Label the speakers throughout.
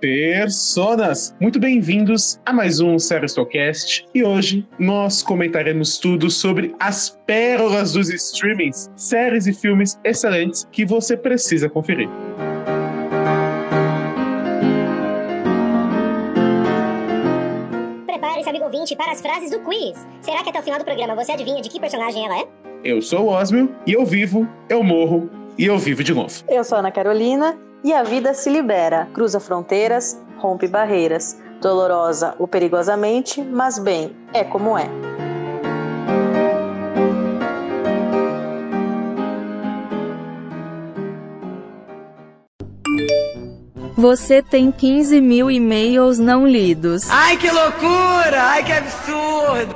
Speaker 1: Personas! Muito bem-vindos a mais um Seristocast e hoje nós comentaremos tudo sobre as pérolas dos streamings, séries e filmes excelentes que você precisa conferir.
Speaker 2: Prepare-se, amigo ouvinte, para as frases do quiz. Será que até o final do programa você adivinha de que personagem ela é?
Speaker 1: Eu sou o Osmio e eu vivo, eu morro e eu vivo de novo.
Speaker 3: Eu sou a Ana Carolina e a vida se libera, cruza fronteiras, rompe barreiras. Dolorosa ou perigosamente, mas bem, é como é.
Speaker 4: Você tem 15 mil e-mails não lidos.
Speaker 5: Ai, que loucura! Ai, que absurdo!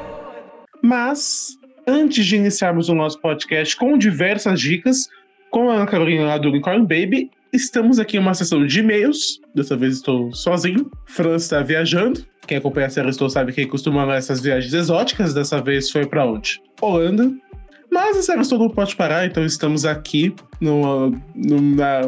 Speaker 1: Mas, antes de iniciarmos o nosso podcast com diversas dicas, com a Ana Carolina lá do Unicorn Baby, estamos aqui em uma sessão de e-mails. Dessa vez estou sozinho. Fran está viajando. Quem acompanha a série Estou sabe que costuma essas viagens exóticas. Dessa vez foi para onde? Holanda. Mas a série Estou não pode parar, então estamos aqui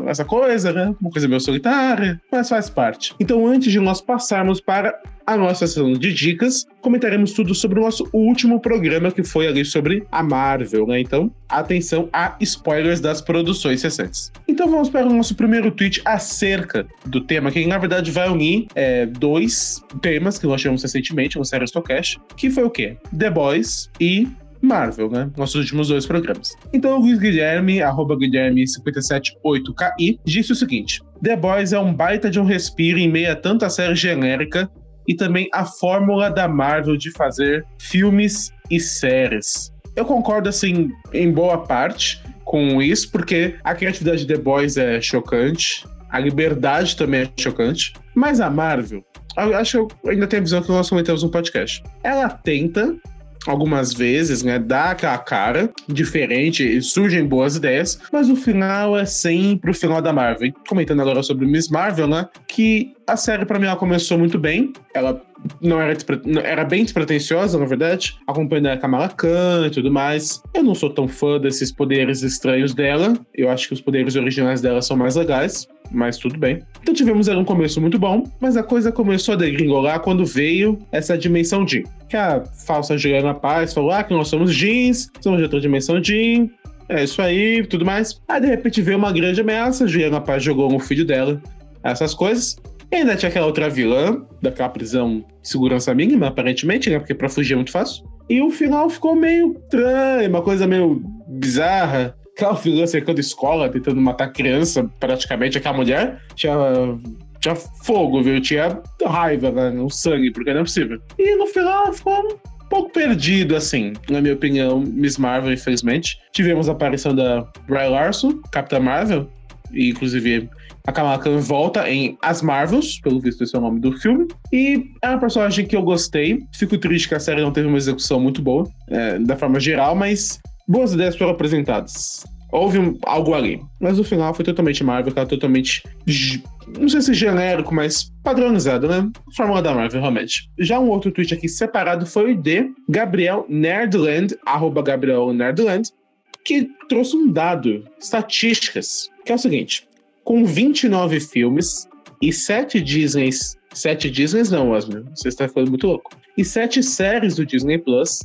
Speaker 1: nessa coisa, né? Uma coisa meio solitária, mas faz parte. Então, antes de nós passarmos para a nossa sessão de dicas, comentaremos tudo sobre o nosso último programa que foi ali sobre a Marvel, né? Então, atenção a spoilers das produções recentes. Então vamos para o nosso primeiro tweet acerca do tema, que na verdade vai unir é, dois temas que nós tivemos recentemente no Série Stocast, que foi o quê? The Boys e Marvel, né? Nossos últimos dois programas. Então, o Luiz Guilherme, arroba Guilherme578KI, disse o seguinte: The Boys é um baita de um respiro em meio a tanta série genérica e também a fórmula da Marvel de fazer filmes e séries. Eu concordo, assim, em boa parte com isso, porque a criatividade de The Boys é chocante, a liberdade também é chocante, mas a Marvel, acho que eu ainda tenho a visão que nós comentamos no podcast. Ela tenta algumas vezes, né, dá aquela cara diferente surgem boas ideias, mas o final é sempre o final da Marvel. Comentando agora sobre Miss Marvel, né, que a série para mim ela começou muito bem, ela não era, era bem despretensiosa, na verdade, acompanhando a Kamala Khan e tudo mais. Eu não sou tão fã desses poderes estranhos dela, eu acho que os poderes originais dela são mais legais mas tudo bem. Então tivemos ali um começo muito bom, mas a coisa começou a degringolar quando veio essa dimensão Jean. Que a falsa Juliana Paz falou: ah, que nós somos jeans, somos de outra dimensão Jean, é isso aí, tudo mais. Aí de repente veio uma grande ameaça, Juliana Paz jogou no filho dela, essas coisas. E ainda tinha aquela outra vilã, daquela prisão de segurança mínima, aparentemente, né? Porque pra fugir é muito fácil. E o final ficou meio estranho, uma coisa meio bizarra aquela vilã cercando escola, tentando matar criança, praticamente, aquela mulher tinha, tinha fogo, viu? Tinha raiva né? sangue, porque não é possível. E no final ficou um pouco perdido, assim, na minha opinião, Miss Marvel, infelizmente. Tivemos a aparição da Bry Larson, Capitã Marvel, e inclusive a Kamala Khan volta em As Marvels, pelo visto esse é o nome do filme. E é uma personagem que eu gostei. Fico triste que a série não teve uma execução muito boa, é, da forma geral, mas boas ideias foram apresentadas. Houve um, algo ali. Mas o final foi totalmente Marvel, cara, totalmente. Não sei se genérico, mas padronizado, né? Fórmula da Marvel, realmente. Já um outro tweet aqui separado foi o de Gabriel Nerdland, arroba Gabriel Nerdland, que trouxe um dado, estatísticas, que é o seguinte: com 29 filmes e 7 Disneys. 7 Disneys não, Osmo, você está ficando muito louco. E 7 séries do Disney Plus,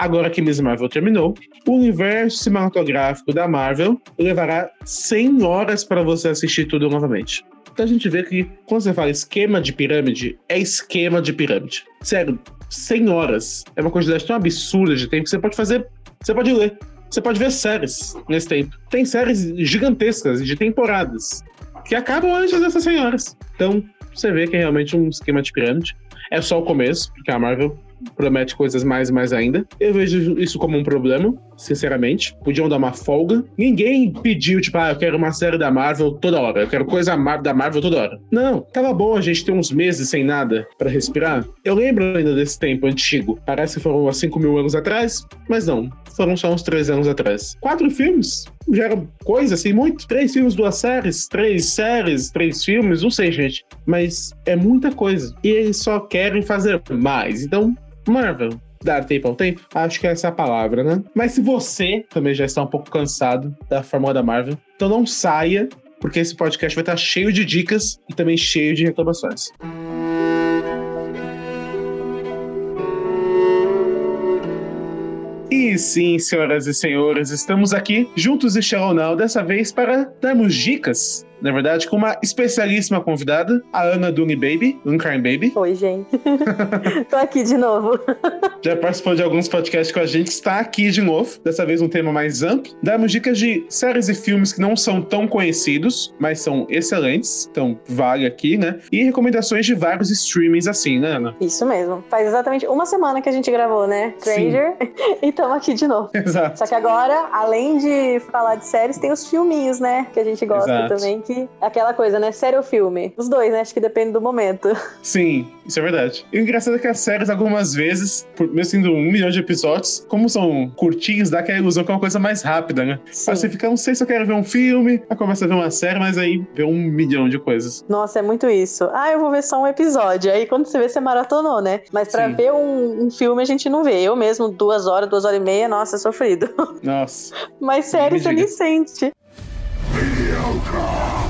Speaker 1: Agora que Miss Marvel terminou, o universo cinematográfico da Marvel levará 100 horas para você assistir tudo novamente. Então a gente vê que quando você fala esquema de pirâmide, é esquema de pirâmide. Sério, 100 horas é uma quantidade tão absurda de tempo que você pode fazer, você pode ler, você pode ver séries nesse tempo. Tem séries gigantescas de temporadas que acabam antes dessas 100 horas. Então você vê que é realmente um esquema de pirâmide. É só o começo, porque a Marvel promete coisas mais e mais ainda. Eu vejo isso como um problema, sinceramente. Podiam dar uma folga. Ninguém pediu, tipo, ah, eu quero uma série da Marvel toda hora. Eu quero coisa da Marvel toda hora. Não, tava bom a gente ter uns meses sem nada para respirar. Eu lembro ainda desse tempo antigo. Parece que foram há 5 mil anos atrás, mas não. Foram só uns 3 anos atrás. Quatro filmes? Já era coisa assim, muito. Três filmes, duas séries, três séries, três filmes, não sei, gente. Mas é muita coisa. E eles só querem fazer mais. Então, Marvel, dar tempo ao tempo? Acho que essa é a palavra, né? Mas se você também já está um pouco cansado da fórmula da Marvel, então não saia porque esse podcast vai estar cheio de dicas e também cheio de reclamações. E sim, senhoras e senhores, estamos aqui juntos e Now, dessa vez para darmos dicas na verdade, com uma especialíssima convidada, a Ana Duni Baby, Uncarn Baby.
Speaker 3: Oi, gente. Tô aqui de novo.
Speaker 1: Já participou de alguns podcasts com a gente, está aqui de novo, dessa vez um tema mais amplo. Damos dicas de séries e filmes que não são tão conhecidos, mas são excelentes, então vale aqui, né? E recomendações de vários streamings assim, né, Ana?
Speaker 3: Isso mesmo. Faz exatamente uma semana que a gente gravou, né? Stranger. e estamos aqui de novo.
Speaker 1: Exato.
Speaker 3: Só que agora, além de falar de séries, tem os filminhos, né? Que a gente gosta
Speaker 1: Exato.
Speaker 3: também, que aquela coisa, né? Série ou filme? Os dois, né? Acho que depende do momento.
Speaker 1: Sim, isso é verdade. E o engraçado é que as séries, algumas vezes, por, mesmo sendo um milhão de episódios, como são curtinhos, dá aquela ilusão que é uma coisa mais rápida, né?
Speaker 3: Sim.
Speaker 1: Aí você fica, não sei se eu quero ver um filme, aí começa a ver uma série, mas aí vê um milhão de coisas.
Speaker 3: Nossa, é muito isso. Ah, eu vou ver só um episódio. Aí quando você vê, você maratonou, né? Mas pra
Speaker 1: Sim.
Speaker 3: ver um, um filme a gente não vê. Eu mesmo, duas horas, duas horas e meia, nossa, é sofrido.
Speaker 1: Nossa.
Speaker 3: Mas série
Speaker 1: Me
Speaker 3: você nem sente. Joker!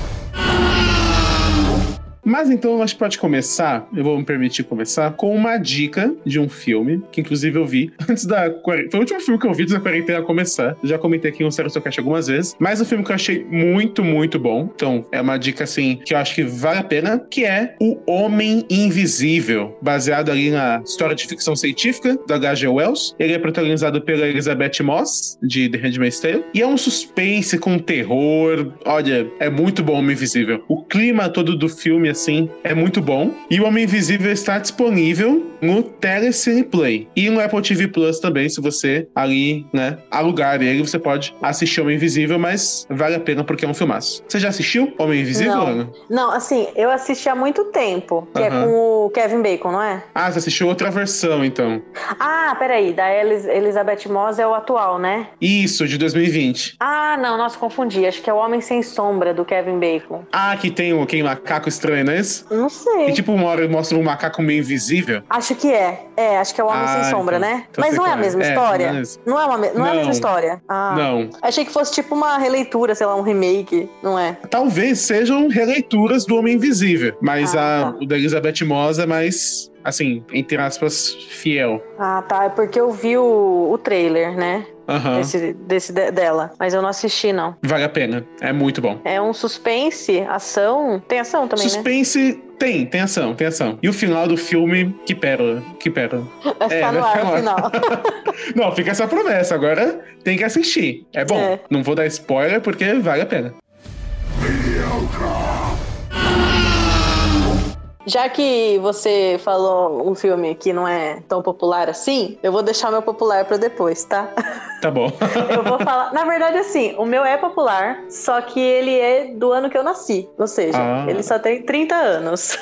Speaker 1: Mas então a gente pode começar, eu vou me permitir começar, com uma dica de um filme, que inclusive eu vi antes da. Foi o último filme que eu vi antes da quarentena começar. Já comentei aqui no Sério Seu Cast algumas vezes. Mas um filme que eu achei muito, muito bom. Então, é uma dica assim que eu acho que vale a pena, que é O Homem Invisível, baseado ali na história de ficção científica do H.G. Wells. Ele é protagonizado pela Elizabeth Moss, de The Handmaid's Tale. E é um suspense com terror. Olha, é muito bom o Homem Invisível. O clima todo do filme, assim, é muito bom. E o Homem Invisível está disponível no Telecine Play. E no Apple TV Plus também, se você ali, né, alugar ele, você pode assistir Homem Invisível, mas vale a pena porque é um filmaço. Você já assistiu Homem Invisível,
Speaker 3: Não.
Speaker 1: Ana?
Speaker 3: Não, assim, eu assisti há muito tempo, que é com o Kevin Bacon, não é?
Speaker 1: Ah, você assistiu outra versão, então.
Speaker 3: Ah, peraí, da Elis- Elizabeth Moss é o atual, né?
Speaker 1: Isso, de 2020.
Speaker 3: Ah, não, nossa, confundi. Acho que é o Homem Sem Sombra do Kevin Bacon.
Speaker 1: Ah, que tem o aquele macaco estranho, não é isso?
Speaker 3: Não sei.
Speaker 1: Que tipo, uma hora mostra um macaco meio invisível.
Speaker 3: Acho que é. É, acho que é o Homem
Speaker 1: Ah,
Speaker 3: Sem Sombra,
Speaker 1: então.
Speaker 3: né?
Speaker 1: Então
Speaker 3: Mas não é a
Speaker 1: qual é.
Speaker 3: mesma
Speaker 1: É,
Speaker 3: história?
Speaker 1: não é isso.
Speaker 3: Não é, uma, me- não é a mesma
Speaker 1: Não.
Speaker 3: história? Ah.
Speaker 1: Não.
Speaker 3: Achei que fosse tipo uma releitura, sei lá, um remake, não é?
Speaker 1: Talvez sejam releituras do Homem Invisível, mas
Speaker 3: Ah,
Speaker 1: a,
Speaker 3: tá.
Speaker 1: o da Elizabeth Moss é mais, assim, entre aspas, fiel.
Speaker 3: Ah, tá. É porque eu vi o, o trailer, né?
Speaker 1: Aham.
Speaker 3: Desse, desse de- dela. Mas eu não assisti, não.
Speaker 1: Vale a pena. É muito bom.
Speaker 3: É um suspense, ação. Tem ação também, né?
Speaker 1: Suspense tem, tem ação, tem ação. E o final do filme, que pérola, que pérola.
Speaker 3: Vai ficar
Speaker 1: É,
Speaker 3: no
Speaker 1: vai
Speaker 3: ar
Speaker 1: ficar
Speaker 3: no
Speaker 1: no
Speaker 3: final.
Speaker 1: Não, fica essa promessa. Agora tem que assistir. É bom.
Speaker 3: É.
Speaker 1: Não vou dar spoiler porque vale a pena.
Speaker 3: Já que você falou um filme que não é tão popular assim, eu vou deixar o meu popular pra depois, tá?
Speaker 1: Tá bom.
Speaker 3: Eu vou falar. Na verdade, assim, o meu é popular, só que ele é do ano que eu nasci. Ou seja,
Speaker 1: Ah.
Speaker 3: ele só tem 30 anos.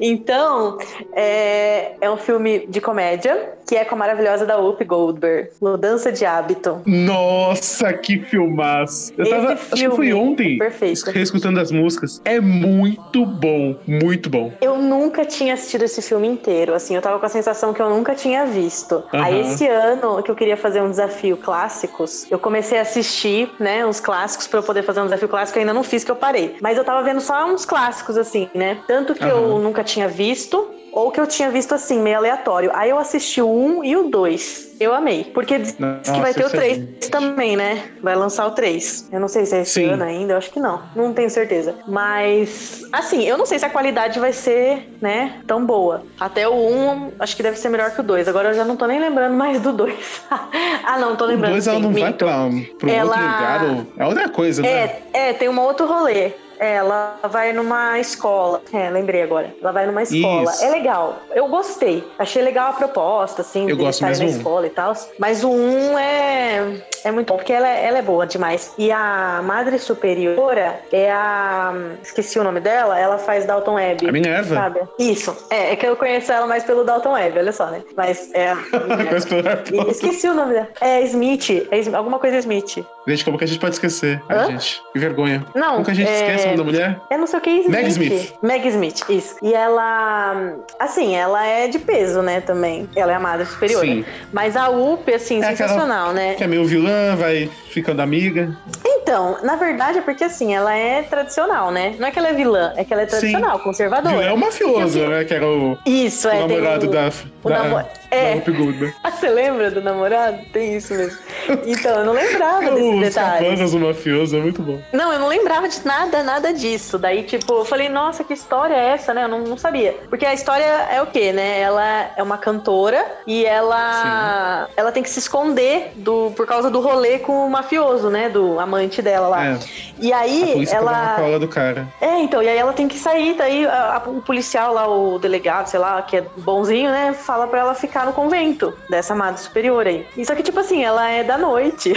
Speaker 3: Então, é, é um filme de comédia que é com a maravilhosa da Whoopi Goldberg, Mudança de Hábito.
Speaker 1: Nossa, que filmaço. Eu
Speaker 3: Esse
Speaker 1: tava, acho que
Speaker 3: filme
Speaker 1: foi ontem,
Speaker 3: é perfeito.
Speaker 1: reescutando as músicas. É muito bom, muito bom.
Speaker 3: Eu nunca tinha assistido esse filme inteiro, assim, eu tava com a sensação que eu nunca tinha visto.
Speaker 1: Aham.
Speaker 3: Aí esse ano que eu queria fazer um desafio clássicos, eu comecei a assistir, né, uns clássicos pra eu poder fazer um desafio clássico, eu ainda não fiz que eu parei. Mas eu tava vendo só uns clássicos assim, né? Tanto que eu
Speaker 1: Aham.
Speaker 3: nunca tinha visto, ou que eu tinha visto assim, meio aleatório. Aí eu assisti o 1 e o 2. Eu amei. Porque diz
Speaker 1: Nossa,
Speaker 3: que vai ter o
Speaker 1: isso é
Speaker 3: 3
Speaker 1: gente.
Speaker 3: também, né? Vai lançar o 3. Eu não sei se é esse
Speaker 1: Sim.
Speaker 3: ano ainda, eu acho que não. Não tenho certeza. Mas, assim, eu não sei se a qualidade vai ser, né, tão boa. Até o 1, acho que deve ser melhor que o 2. Agora eu já não tô nem lembrando mais do 2. ah, não, tô
Speaker 1: O
Speaker 3: lembrando.
Speaker 1: dois ela
Speaker 3: sim,
Speaker 1: não vai
Speaker 3: minto.
Speaker 1: pra, pra um
Speaker 3: Ela-
Speaker 1: outro lugar. Ou... É outra coisa, né?
Speaker 3: É, é, tem um outro rolê. Ela vai numa escola. É, lembrei agora. Ela vai numa escola.
Speaker 1: Isso.
Speaker 3: É legal. Eu gostei. Achei legal a proposta, assim,
Speaker 1: Eu
Speaker 3: de
Speaker 1: gosto
Speaker 3: estar na
Speaker 1: mesmo.
Speaker 3: escola e tal. Mas o 1 é, é muito bom, porque ela, é- ela é boa demais. E a Madre Superiora é a. Esqueci o nome dela. Ela faz Dalton Web.
Speaker 1: A Minerva.
Speaker 3: Sabe? Isso. É, é que eu conheço ela mais pelo Dalton Web, olha só, né? Mas é. E-. Esqueci o nome dela. É Smith. É alguma coisa Smith.
Speaker 1: Gente, como que a gente pode esquecer? Ai, gente, que vergonha.
Speaker 3: Não.
Speaker 1: Como que a gente
Speaker 3: é...
Speaker 1: esquece nome da mulher?
Speaker 3: Eu não sei o que é Smith.
Speaker 1: Meg Smith.
Speaker 3: Meg Smith, isso. E ela, assim, ela é de peso, né, também. Ela é a madre superior.
Speaker 1: Sim.
Speaker 3: Mas a UP, assim,
Speaker 1: É aquela-
Speaker 3: sensacional, né?
Speaker 1: Que é meio vilã, vai ficando amiga.
Speaker 3: Então, na verdade é porque assim, ela é tradicional, né? Não é que ela é vilã, é que ela é tradicional, conservadora.
Speaker 1: Vilão é o mafioso,
Speaker 3: Porque,
Speaker 1: né? Que era o,
Speaker 3: Isso,
Speaker 1: o
Speaker 3: é.
Speaker 1: namorado
Speaker 3: o-
Speaker 1: da,
Speaker 3: o
Speaker 1: da
Speaker 3: É. Ah, você lembra do namorado? Tem isso mesmo. Então, eu não lembrava desses
Speaker 1: Os
Speaker 3: detalhes.
Speaker 1: capangas do mafioso, é muito bom.
Speaker 3: Não, eu não lembrava de nada, nada disso. Daí, tipo, eu falei, nossa, que história é essa, né? Eu não, não sabia. Porque a história é o quê, né? Ela é uma cantora e ela ela tem que se esconder do, por causa do rolê com o mafioso, né? Do amante dela lá.
Speaker 1: É,
Speaker 3: E aí, ela.
Speaker 1: cola do cara.
Speaker 3: É, então, e aí ela tem que sair, daí a- a- o policial lá, o delegado, sei lá, que é bonzinho, né, fala pra ela ficar no convento dessa amada superior aí. E só que, tipo assim, ela é da noite.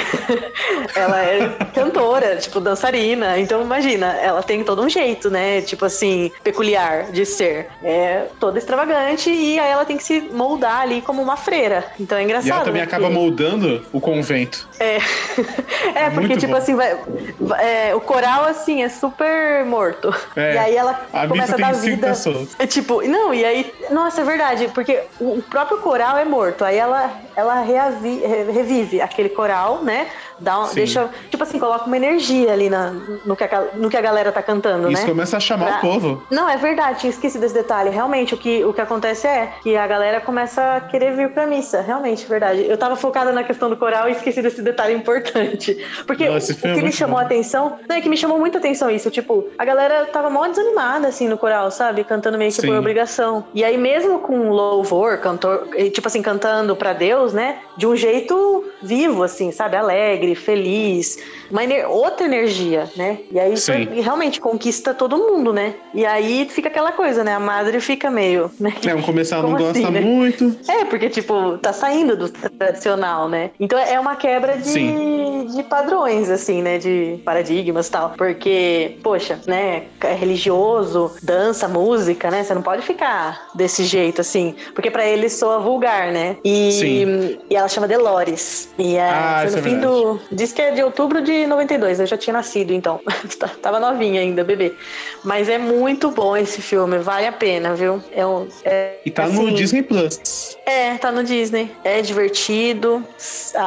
Speaker 3: ela é cantora, tipo, dançarina. Então, imagina, ela tem todo um jeito, né, tipo assim, peculiar de ser. É toda extravagante e aí ela tem que se moldar ali como uma freira. Então é engraçado.
Speaker 1: E ela também
Speaker 3: né,
Speaker 1: acaba
Speaker 3: porque-
Speaker 1: moldando o convento.
Speaker 3: é, é porque,
Speaker 1: Muito
Speaker 3: tipo
Speaker 1: bom.
Speaker 3: assim, vai, é, o coral, assim, é super morto.
Speaker 1: É,
Speaker 3: E aí ela
Speaker 1: A
Speaker 3: começa a dar vida.
Speaker 1: pessoas.
Speaker 3: É tipo, não, e aí. Nossa, é verdade, porque o próprio coral é morto. Aí ela, ela reavi- re- revive aquele coral, né? Dá um-
Speaker 1: Sim.
Speaker 3: deixa, tipo assim, coloca uma energia ali na, no, que a, no que a galera tá cantando,
Speaker 1: Isso
Speaker 3: né?
Speaker 1: começa a chamar
Speaker 3: Pra-
Speaker 1: o povo.
Speaker 3: Não, é verdade, tinha esquecido desse detalhe. Realmente, o que, o que acontece é que a galera começa a querer vir pra missa. Realmente, verdade. Eu tava focada na questão do coral e esqueci desse detalhe importante. Porque
Speaker 1: Não, esse
Speaker 3: o
Speaker 1: filme é
Speaker 3: que me chamou
Speaker 1: bom.
Speaker 3: a atenção. Não, é que me chamou muita atenção isso. Tipo, a galera tava mó desanimada, assim, no coral, sabe? Cantando meio que
Speaker 1: Sim.
Speaker 3: por obrigação. E aí, mesmo com louvor, cantor, tipo assim, cantando pra Deus, né? De um jeito vivo, assim, sabe? Alegre, feliz. Uma ener- outra energia, né? E aí
Speaker 1: Sim.
Speaker 3: realmente conquista todo mundo, né? E aí fica aquela coisa, né? A madre fica meio, né?
Speaker 1: É, um começar não gosta
Speaker 3: assim, né?
Speaker 1: muito.
Speaker 3: É, porque, tipo, tá saindo do tradicional, né? Então é uma quebra de,
Speaker 1: Sim.
Speaker 3: de padrões, assim, né? De paradigmas e tal. Porque, poxa, né? É religioso, dança, música, né? Você não pode ficar desse jeito, assim. Porque pra eles soa vulgar, né? E,
Speaker 1: Sim.
Speaker 3: e ela chama Delores. E é,
Speaker 1: Ah,
Speaker 3: no
Speaker 1: é
Speaker 3: fim do. Diz que é de outubro de 92. Eu já tinha nascido, então. Tava novinha ainda, bebê. Mas é muito bom esse filme. Vale a pena, viu? É um. é-
Speaker 1: E tá
Speaker 3: assim,
Speaker 1: no Disney Plus.
Speaker 3: é, tá no Disney. É divertido.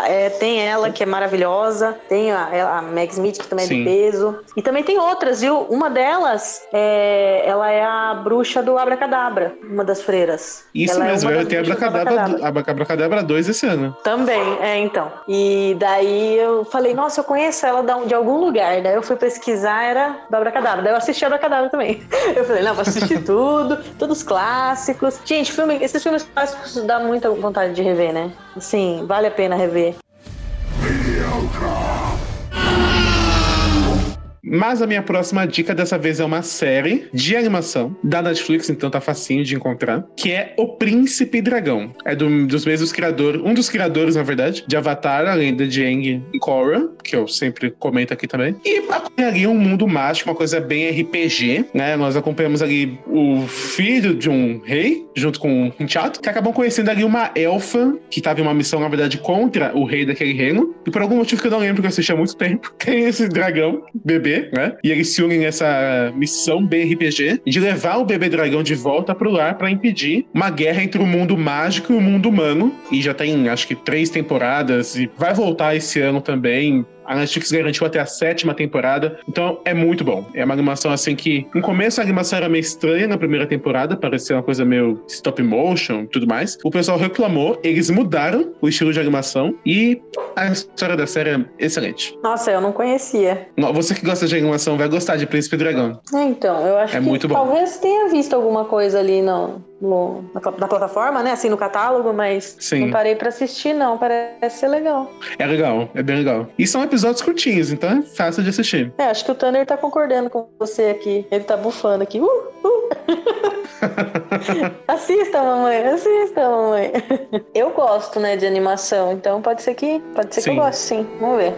Speaker 3: É, tem ela, que é maravilhosa. Tem a, ela- a Meg Smith, que também é
Speaker 1: Sim.
Speaker 3: de peso. E também tem outras, viu? Uma delas, é, ela é a bruxa do Abracadabra, uma das freiras.
Speaker 1: Isso
Speaker 3: Ela é
Speaker 1: mesmo,
Speaker 3: uma das bruxas do
Speaker 1: Abracadabra, Abracadabra 2 esse ano.
Speaker 3: Também, é, então. E daí eu falei, nossa, eu conheço ela de algum lugar. Daí eu fui pesquisar, era do Abracadabra. Daí eu assisti Abracadabra também. Eu falei, não, vou assistir tudo, todos os clássicos. Gente, filme, esses filmes clássicos dá muita vontade de rever, né? Assim, vale a pena rever.
Speaker 1: Mas a minha próxima dica dessa vez é uma série de animação da Netflix, então tá facinho de encontrar, que é O Príncipe Dragão. É do- dos mesmos criadores, um dos criadores, na verdade, de Avatar, além da Jang e Korra, que eu sempre comento aqui também. E acompanharia um mundo mágico, uma coisa bem RPG, né? Nós acompanhamos ali o filho de um rei, junto com um teatro, que acabam conhecendo ali uma elfa que tava em uma missão, na verdade, contra o rei daquele reino. E por algum motivo que eu não lembro, que eu assisti há muito tempo, tem esse dragão, bebê, né? E eles se unem nessa missão bem RPG de levar o bebê dragão de volta pro lar pra impedir uma guerra entre o mundo mágico e o mundo humano. E já tem, acho que, três temporadas e vai voltar esse ano também. A Netflix garantiu até a sétima temporada, então é muito bom. É uma animação assim que, no começo a animação era meio estranha na primeira temporada, parecia uma coisa meio stop motion e tudo mais. O pessoal reclamou, eles mudaram o estilo de animação e a história da série é excelente.
Speaker 3: Nossa, eu não conhecia.
Speaker 1: Você que gosta de animação vai gostar de Príncipe Dragão.
Speaker 3: É, então, eu acho
Speaker 1: É
Speaker 3: que
Speaker 1: muito bom.
Speaker 3: talvez tenha visto alguma coisa ali no, no- na, na plataforma, né? Assim, no catálogo, mas
Speaker 1: Sim.
Speaker 3: não parei pra assistir, não. Parece ser legal.
Speaker 1: É legal, é bem legal. E são episódios curtinhos, então é fácil de assistir.
Speaker 3: É, acho que o Tanner tá concordando com você aqui. Ele tá bufando aqui. Uh, uh. assista, mamãe, assista, mamãe. Eu gosto, né, de animação, então pode ser que, pode ser que eu
Speaker 1: Sim.
Speaker 3: goste, sim. Vamos ver.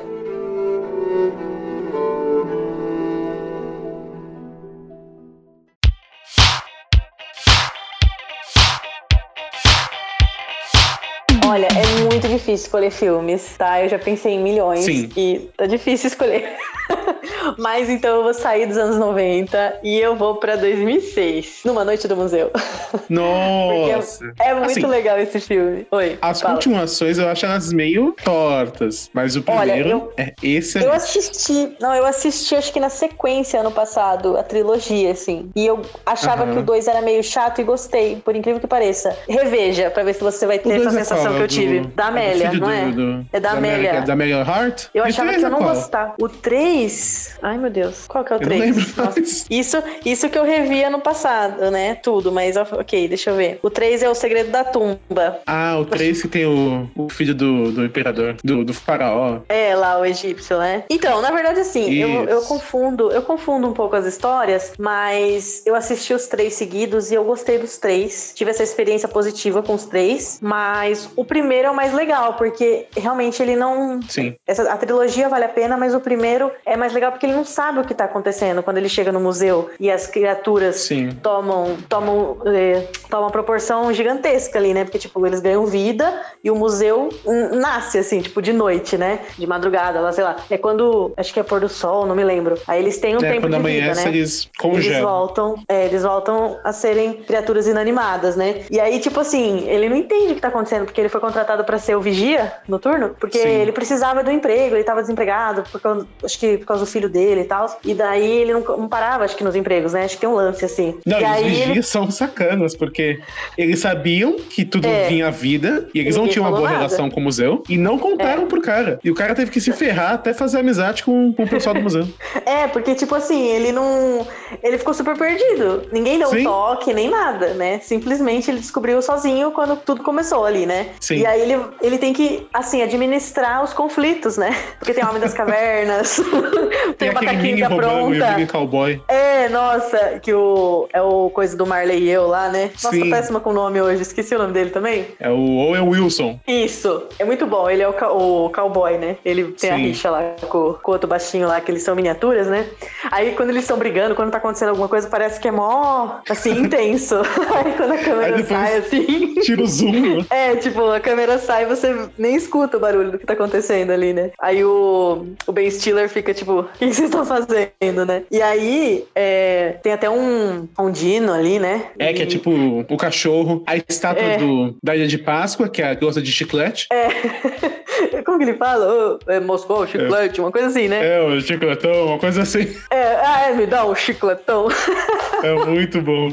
Speaker 3: Olha, é muito difícil escolher filmes, tá? Eu já pensei em milhões
Speaker 1: Sim.
Speaker 3: e tá difícil escolher. Mas então eu vou sair dos anos 90 e eu vou pra 2006, numa noite do museu.
Speaker 1: Nossa.
Speaker 3: Porque é muito
Speaker 1: Assim,
Speaker 3: legal esse filme. Oi.
Speaker 1: As
Speaker 3: fala.
Speaker 1: continuações eu acho elas meio tortas, mas o
Speaker 3: Olha,
Speaker 1: primeiro
Speaker 3: eu-
Speaker 1: é excelente.
Speaker 3: Eu assisti, não, eu assisti acho que na sequência ano passado, a trilogia, assim. E eu achava
Speaker 1: Aham.
Speaker 3: que o 2 era meio chato e gostei, por incrível que pareça. Reveja, pra ver se você vai ter essa
Speaker 1: é
Speaker 3: sensação
Speaker 1: qual?
Speaker 3: Que eu tive. Da
Speaker 1: é
Speaker 3: Amélia, não é?
Speaker 1: do-
Speaker 3: É da Amélia.
Speaker 1: É da Amélia Hart?
Speaker 3: Eu achava
Speaker 1: três
Speaker 3: que eu não
Speaker 1: qual?
Speaker 3: gostava. O 3. Ai, meu Deus. Qual que é o
Speaker 1: Eu não
Speaker 3: 3?
Speaker 1: lembro
Speaker 3: Nossa.
Speaker 1: mais.
Speaker 3: Isso, isso que eu revi ano passado, né? Tudo, mas ok, deixa eu ver. O 3 é o segredo da tumba.
Speaker 1: Ah, o 3 que tem o, o filho do, do imperador, do, do faraó.
Speaker 3: É, lá o egípcio, né? Então, na verdade, assim, eu, eu confundo, eu confundo um pouco as histórias, mas eu assisti os três seguidos e eu gostei dos três. Tive essa experiência positiva com os três, mas o primeiro é o mais legal, porque realmente ele não.
Speaker 1: Sim.
Speaker 3: Essa, a trilogia vale a pena, mas o primeiro é mais legal porque ele não sabe o que tá acontecendo quando ele chega no museu e as criaturas
Speaker 1: Sim.
Speaker 3: tomam, tomam, é, tomam uma proporção gigantesca ali, né? Porque, tipo, eles ganham vida e o museu nasce, assim, tipo, de noite, né? De madrugada, lá, sei lá. É quando, acho que é pôr do sol, não me lembro. Aí eles têm um
Speaker 1: É,
Speaker 3: tempo
Speaker 1: quando
Speaker 3: de
Speaker 1: amanhece,
Speaker 3: vida, né?
Speaker 1: eles
Speaker 3: Eles
Speaker 1: congelam.
Speaker 3: voltam, é, eles voltam a serem criaturas inanimadas, né? E aí, tipo assim, ele não entende o que tá acontecendo, porque ele foi contratado pra ser o vigia noturno, porque
Speaker 1: Sim.
Speaker 3: ele precisava do emprego, ele tava desempregado, por causa, acho que por causa do filho dele e tal. E daí ele não, não parava, acho que nos empregos, né? Acho que tem um lance assim.
Speaker 1: Não,
Speaker 3: e
Speaker 1: os
Speaker 3: aí
Speaker 1: vigias
Speaker 3: ele
Speaker 1: são sacanas, porque eles sabiam que tudo
Speaker 3: É.
Speaker 1: vinha à vida e eles não tinham uma boa
Speaker 3: nada.
Speaker 1: relação com o museu e não contaram pro cara. E o cara teve que se ferrar até fazer amizade com, com o pessoal do museu.
Speaker 3: É, porque, tipo assim, ele não. Ele ficou super perdido. Ninguém deu
Speaker 1: Sim.
Speaker 3: um toque, nem nada, né? Simplesmente ele descobriu sozinho quando tudo começou ali, né?
Speaker 1: Sim.
Speaker 3: E aí ele, ele tem que, assim, administrar os conflitos, né? Porque tem o Homem das Cavernas, tem,
Speaker 1: Tem
Speaker 3: o Macaquinho da
Speaker 1: romano e o
Speaker 3: Pronta.
Speaker 1: cowboy.
Speaker 3: É, nossa, que o. É o coisa do Marley e eu lá, né? Nossa,
Speaker 1: Sim.
Speaker 3: péssima com o nome hoje, esqueci o nome dele também.
Speaker 1: É o Owen Wilson.
Speaker 3: Isso, é muito bom. Ele é o, o cowboy, né? Ele tem a
Speaker 1: Sim.
Speaker 3: rixa lá com, com o outro baixinho lá, que eles são miniaturas, né? Aí quando eles estão brigando, quando tá acontecendo alguma coisa, parece que é mó, assim, intenso. Aí quando a câmera sai, assim...
Speaker 1: Tira o zoom. né?
Speaker 3: É, tipo, a câmera sai e você nem escuta o barulho do que tá acontecendo ali, né? Aí o, o Ben Stiller fica tipo, o que vocês estão fazendo, né? E aí, é, tem até um, um Dino ali, né?
Speaker 1: É, que é
Speaker 3: E-
Speaker 1: tipo o cachorro, a estátua
Speaker 3: É.
Speaker 1: do, da Ilha de Páscoa, que é a gosta de chiclete.
Speaker 3: Como que ele fala? Ô, é Moscou, chiclete, uma coisa assim, né?
Speaker 1: É, o chicletão, uma coisa assim.
Speaker 3: É, ah, é, me dá um chicletão.
Speaker 1: É muito bom.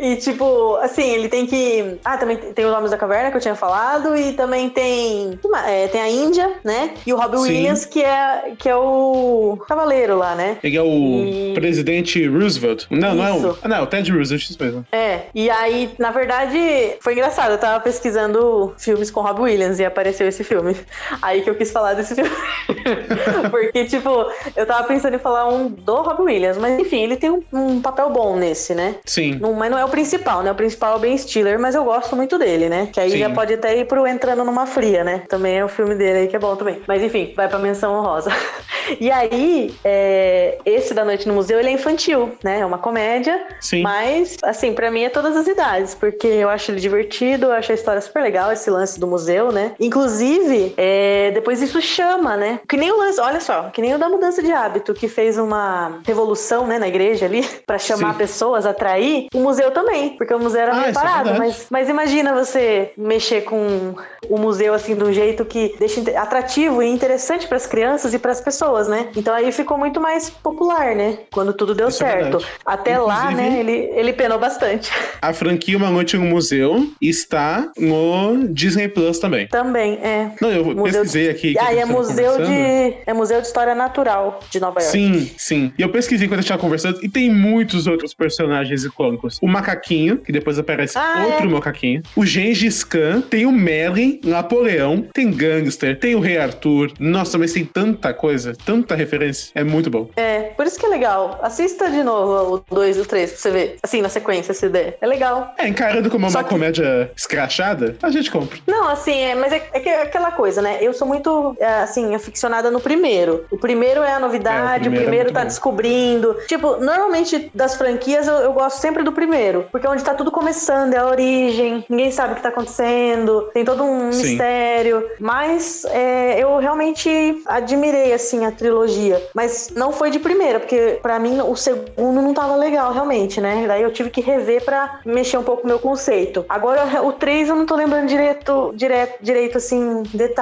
Speaker 3: E, tipo, assim, ele tem que. Ah, também tem os Nomes da Caverna que eu tinha falado, e também tem. é, tem a Índia, né? E o Robbie
Speaker 1: Sim.
Speaker 3: Williams, que é, que é o cavaleiro lá, né?
Speaker 1: Ele é o
Speaker 3: E-
Speaker 1: presidente Roosevelt. Não, não é o.
Speaker 3: Isso.
Speaker 1: Ah, não, é o Ted Roosevelt, isso mesmo.
Speaker 3: É, e aí, na verdade, foi engraçado. Eu tava pesquisando filmes com Robbie Williams e apareceu esse filme. Aí que eu quis falar desse filme. Porque, tipo, eu tava pensando em falar um do Robbie Williams, mas enfim, ele tem um, um papel bom nesse, né?
Speaker 1: Sim.
Speaker 3: Não- mas não é o principal, né? O principal é o Ben Stiller, mas eu gosto muito dele, né? Que aí
Speaker 1: Sim.
Speaker 3: já pode até ir pro Entrando Numa Fria, né? Também é o filme dele aí que é bom também. Mas enfim, vai pra menção honrosa. E aí, é, esse da Noite no Museu, ele é infantil, né? É uma comédia,
Speaker 1: Sim.
Speaker 3: mas, assim, pra mim é todas as idades, porque eu acho ele divertido, eu acho a história super legal, esse lance do museu, né? Inclusive, é, depois isso chama, né? Que nem o lance, olha só, que nem o da mudança de hábito, que fez uma revolução, né, na igreja ali, pra chamar
Speaker 1: Sim.
Speaker 3: pessoas, atrair, o museu também, porque o museu era
Speaker 1: Ah,
Speaker 3: meio
Speaker 1: é
Speaker 3: parado,
Speaker 1: verdade.
Speaker 3: mas, mas imagina você mexer com o museu, assim, de um jeito que deixa atrativo e interessante pras crianças e pras pessoas, né? Então aí ficou muito mais popular, né? Quando tudo deu
Speaker 1: Isso é
Speaker 3: certo.
Speaker 1: verdade.
Speaker 3: Até lá,
Speaker 1: Inclusive-
Speaker 3: né, ele, ele penou bastante.
Speaker 1: A franquia Uma Noite no Museu está no Disney Plus também.
Speaker 3: Também, é.
Speaker 1: Não, eu
Speaker 3: Museu-
Speaker 1: pesquisei aqui.
Speaker 3: Ah, e é museu de. É museu de história natural de Nova York.
Speaker 1: Sim, sim. E eu pesquisei quando a gente tava conversando e tem muitos outros personagens icônicos. O macaquinho, que depois aparece
Speaker 3: Ah,
Speaker 1: outro
Speaker 3: é?
Speaker 1: macaquinho. O Gengis Khan, tem o Merlin, Napoleão, tem Gangster, tem o Rei Arthur. Nossa, mas tem tanta coisa. tanta referência. É muito bom.
Speaker 3: É, por isso que é legal. Assista de novo o 2 e o 3 pra você ver. Assim, na sequência, se der. É legal.
Speaker 1: É, encarando como
Speaker 3: Só
Speaker 1: uma
Speaker 3: que-
Speaker 1: comédia escrachada, a gente compra.
Speaker 3: Não, assim, é, mas é, é que é aquela coisa, né? Eu sou muito, é, assim, aficionada no primeiro. O primeiro é a novidade,
Speaker 1: É, o
Speaker 3: o
Speaker 1: primeiro
Speaker 3: primeiro,
Speaker 1: é
Speaker 3: tá
Speaker 1: bom.
Speaker 3: descobrindo. Tipo, normalmente das franquias eu, eu gosto sempre do primeiro, porque é onde tá tudo começando, é a origem, ninguém sabe o que tá acontecendo, tem todo um
Speaker 1: Sim.
Speaker 3: mistério. Mas é, eu realmente admirei, assim, a trilogia. Mas não foi de primeira, porque pra mim o segundo não tava legal, realmente, né? Daí eu tive que rever pra mexer um pouco o meu conceito. Agora, o 3 eu não tô lembrando direito, direto, direito assim, detalhes.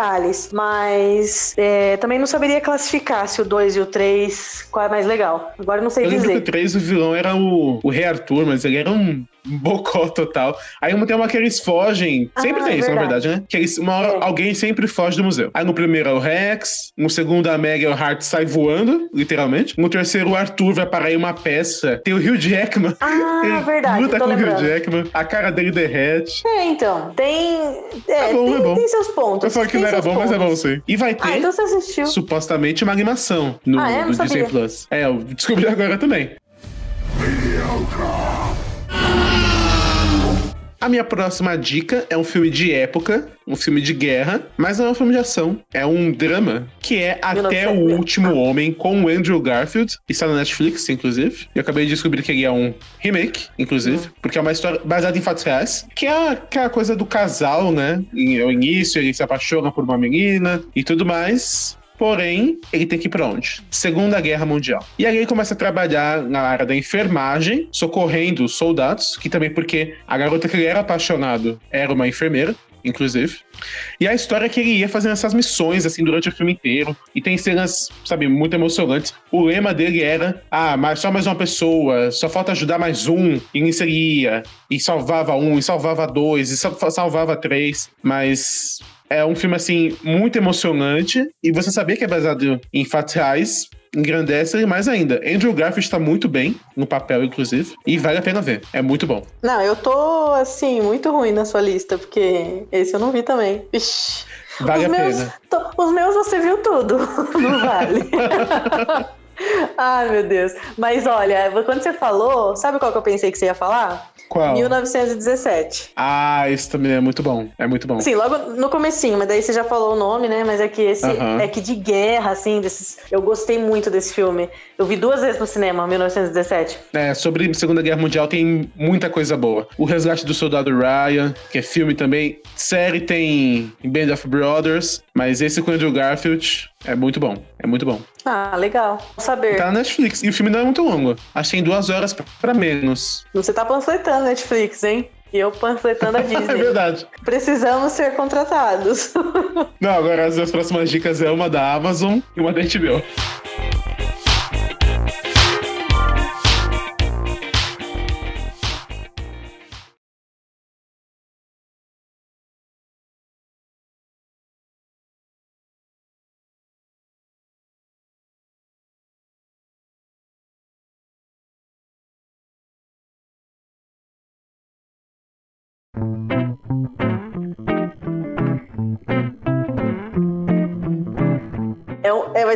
Speaker 3: Mas é, também não saberia classificar se o 2 e o 3 qual é mais legal. Agora eu não sei
Speaker 1: Eu lembro que o
Speaker 3: dizer.
Speaker 1: 3, o vilão era o, o Rei Arthur, mas ele era um bocó total. Aí uma tem uma que eles fogem. Sempre
Speaker 3: Ah,
Speaker 1: tem
Speaker 3: é
Speaker 1: isso, na
Speaker 3: verdade.
Speaker 1: verdade, né? Que eles, uma hora
Speaker 3: É.
Speaker 1: alguém sempre foge do museu. Aí no primeiro é o Rex, no segundo a Meg e o Hart sai voando, literalmente. No terceiro o Arthur vai parar em uma peça. Tem o Hugh Jackman.
Speaker 3: Ah,
Speaker 1: Ele
Speaker 3: verdade,
Speaker 1: luta com o Hugh
Speaker 3: lembrando.
Speaker 1: Jackman, a cara dele derrete.
Speaker 3: É, então. Tem. É,
Speaker 1: É bom,
Speaker 3: tem,
Speaker 1: é bom.
Speaker 3: tem seus pontos.
Speaker 1: Eu falei que
Speaker 3: tem
Speaker 1: não era bom, mas é bom
Speaker 3: pontos.
Speaker 1: sim. E vai ter.
Speaker 3: Ah, então você assistiu.
Speaker 1: supostamente uma animação no,
Speaker 3: Ah, é?
Speaker 1: No Disney. Plus. É, eu descobri agora também. A minha próxima dica é um filme de época, um filme de guerra, mas não é um filme de ação. É um drama que é Até o
Speaker 3: 1950.
Speaker 1: Último Homem com o Andrew Garfield. Está na Netflix, inclusive. Eu acabei de descobrir que ele é um remake, inclusive, porque é uma história baseada em fatos reais, que é aquela coisa do casal, né? Em- Ao início, ele se apaixona por uma menina e tudo mais. Porém, ele tem que ir pra onde? Segunda Guerra Mundial. E aí ele começa a trabalhar na área da enfermagem, socorrendo os soldados, que também porque a garota que ele era apaixonado era uma enfermeira, inclusive. E a história é que ele ia fazendo essas missões, assim, durante o filme inteiro. E tem cenas, sabe, muito emocionantes. O lema dele era: ah, mas só mais uma pessoa, só falta ajudar mais um. E ele ia. E salvava um, e salvava dois, e sal- salvava três. Mas é um filme, assim, muito emocionante. E você saber que é baseado em fatos reais. Engrandece ele mais ainda. Andrew Garfield está muito bem no papel, inclusive. E vale a pena ver. É muito bom.
Speaker 3: Não, eu tô, assim, muito ruim na sua lista, porque esse eu não vi também. Ixi.
Speaker 1: Vale
Speaker 3: os
Speaker 1: a
Speaker 3: meus,
Speaker 1: pena.
Speaker 3: os meus você viu tudo, não vale. Ai, meu Deus. Mas olha, quando você falou, sabe qual que eu pensei que você ia falar?
Speaker 1: Qual?
Speaker 3: 1917.
Speaker 1: Ah, esse também é muito bom. É muito bom.
Speaker 3: Sim, logo no comecinho, mas daí você já falou o nome, né? Mas é que esse
Speaker 1: Aham.
Speaker 3: é que de guerra, assim, desses. Eu gostei muito desse filme. Eu vi duas vezes no cinema, 1917.
Speaker 1: É, sobre Segunda Guerra Mundial tem muita coisa boa. O Resgate do Soldado Ryan, que é filme também. Série tem Band of Brothers, mas esse com Andrew Garfield é muito bom. É muito bom.
Speaker 3: Ah, legal. Vou saber.
Speaker 1: Tá na Netflix. E o filme não é muito longo. Acho que tem duas horas pra- pra menos.
Speaker 3: Você tá panfletando Netflix, hein? E eu panfletando a
Speaker 1: É
Speaker 3: Disney.
Speaker 1: verdade.
Speaker 3: Precisamos ser contratados.
Speaker 1: Não, agora as duas próximas dicas é uma da Amazon e uma da HBO.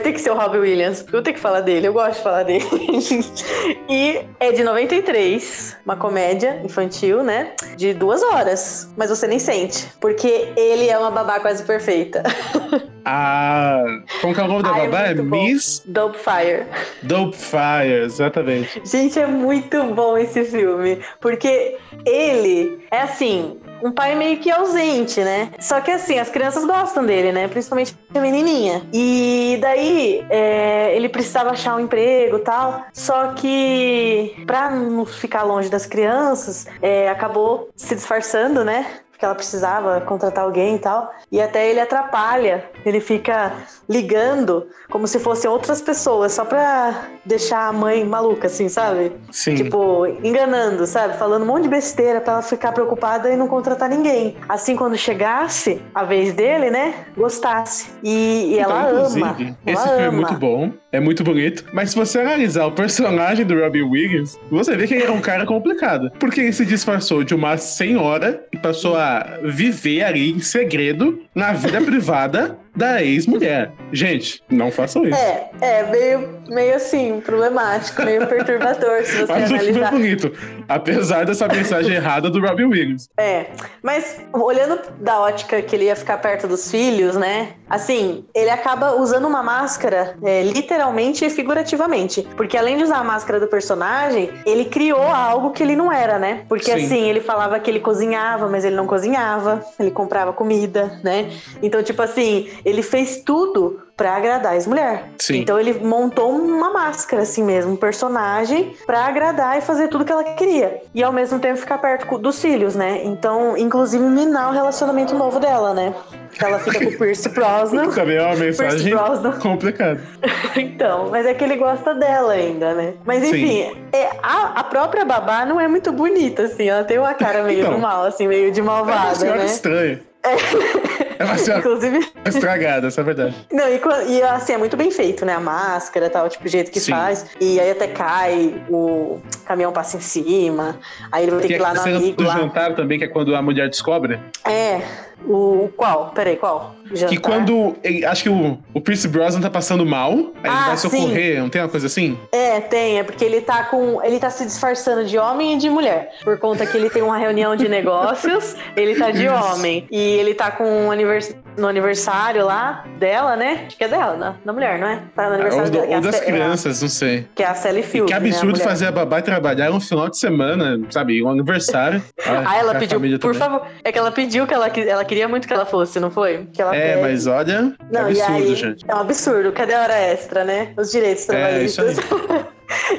Speaker 3: Ter que ser o Robbie Williams, porque eu tenho que falar dele, eu gosto de falar dele. e é de 93, uma comédia infantil, né? De duas horas, mas você nem sente, porque ele é uma babá quase perfeita.
Speaker 1: Ah, como que é o nome da
Speaker 3: é
Speaker 1: babá? É. Miss
Speaker 3: Dope Fire.
Speaker 1: Dopefire, exatamente.
Speaker 3: Gente, é muito bom esse filme, porque ele é assim, um pai meio que ausente, né? Só que assim, as crianças gostam dele, né? Principalmente a menininha. E daí, é, ele precisava achar um emprego tal, só que pra não ficar longe das crianças, é, acabou se disfarçando, né? Porque ela precisava contratar alguém e tal. E até ele atrapalha. Ele fica ligando como se fossem outras pessoas, só pra deixar a mãe maluca, assim, sabe?
Speaker 1: Sim.
Speaker 3: Tipo, enganando, sabe? Falando um monte de besteira pra ela ficar preocupada e não contratar ninguém. Assim, quando chegasse a vez dele, né? Gostasse. E, e ela
Speaker 1: Então,
Speaker 3: ama.
Speaker 1: inclusive,
Speaker 3: Ela
Speaker 1: esse filme é
Speaker 3: ama.
Speaker 1: muito bom, é muito bonito. Mas se você analisar o personagem do Robbie Williams, você vê que ele era um cara complicado. Porque ele se disfarçou de uma senhora e passou a viver ali em segredo, na vida privada, da ex-mulher. Gente, não façam isso.
Speaker 3: É, é meio, meio assim, problemático, meio perturbador se você
Speaker 1: Mas é
Speaker 3: analisar.
Speaker 1: bonito, apesar dessa mensagem errada do Robin Williams.
Speaker 3: É, mas olhando da ótica que ele ia ficar perto dos filhos, né? Assim, ele acaba usando uma máscara é, literalmente e figurativamente. Porque além de usar a máscara do personagem, ele criou algo que ele não era, né? Porque
Speaker 1: Sim.
Speaker 3: assim, ele falava que ele cozinhava, mas ele não cozinhava, ele comprava comida, né? Então, tipo assim, ele fez tudo pra agradar a ex-mulher.
Speaker 1: Sim.
Speaker 3: Então ele montou uma máscara assim mesmo, um personagem pra agradar e fazer tudo que ela queria. E ao mesmo tempo ficar perto dos filhos, né? Então, inclusive minar o relacionamento novo dela, né? Que ela fica com o Pierce Brosnan.
Speaker 1: Também é uma mensagem
Speaker 3: Brosnan.
Speaker 1: complicada.
Speaker 3: Então, mas é que ele gosta dela ainda, né? Mas enfim, é, a, a própria babá não é muito bonita, assim. Ela tem uma cara meio
Speaker 1: Então.
Speaker 3: do mal, assim, meio de
Speaker 1: É uma
Speaker 3: malvada, né?
Speaker 1: estranha. É uma senhora
Speaker 3: Inclusive,
Speaker 1: estragada, essa é a verdade.
Speaker 3: Não, e, e, assim, é muito bem feito, né? A máscara tal, tipo, o jeito que
Speaker 1: Sim.
Speaker 3: faz. E aí até cai, o caminhão passa em cima. Aí ele vai ter que ir lá
Speaker 1: a
Speaker 3: no
Speaker 1: cena
Speaker 3: amigo
Speaker 1: do
Speaker 3: lá.
Speaker 1: jantar também, que é quando a mulher descobre.
Speaker 3: É. O qual? Peraí, qual? Jantar.
Speaker 1: Que quando. ele- Acho que o, o Pierce Brosnan tá passando mal, aí ele
Speaker 3: Ah,
Speaker 1: vai
Speaker 3: sim.
Speaker 1: socorrer, não tem uma coisa assim?
Speaker 3: É, tem, é porque ele tá com. Ele tá se disfarçando de homem e de mulher. Por conta que ele tem uma reunião de negócios, ele tá de
Speaker 1: Isso.
Speaker 3: homem. E ele tá com um anivers- no aniversário lá dela, né? Acho que é dela, da, da mulher, não é? Tá no
Speaker 1: Ou,
Speaker 3: aniversário
Speaker 1: do-
Speaker 3: dela. é
Speaker 1: ou das
Speaker 3: Ce-
Speaker 1: crianças, não sei.
Speaker 3: Que é a Sally
Speaker 1: E
Speaker 3: Field.
Speaker 1: que
Speaker 3: né,
Speaker 1: absurdo
Speaker 3: mulher.
Speaker 1: fazer a babá trabalhar um final de semana, sabe? Um aniversário.
Speaker 3: Ah, ela pediu, por
Speaker 1: também.
Speaker 3: favor. É que ela pediu que ela, ela queria muito que ela fosse, não foi? Que ela
Speaker 1: É, mas olha, é
Speaker 3: Não, e
Speaker 1: absurdo,
Speaker 3: aí,
Speaker 1: gente.
Speaker 3: É um absurdo. Cadê a hora extra, né? Os direitos
Speaker 1: É, isso aí.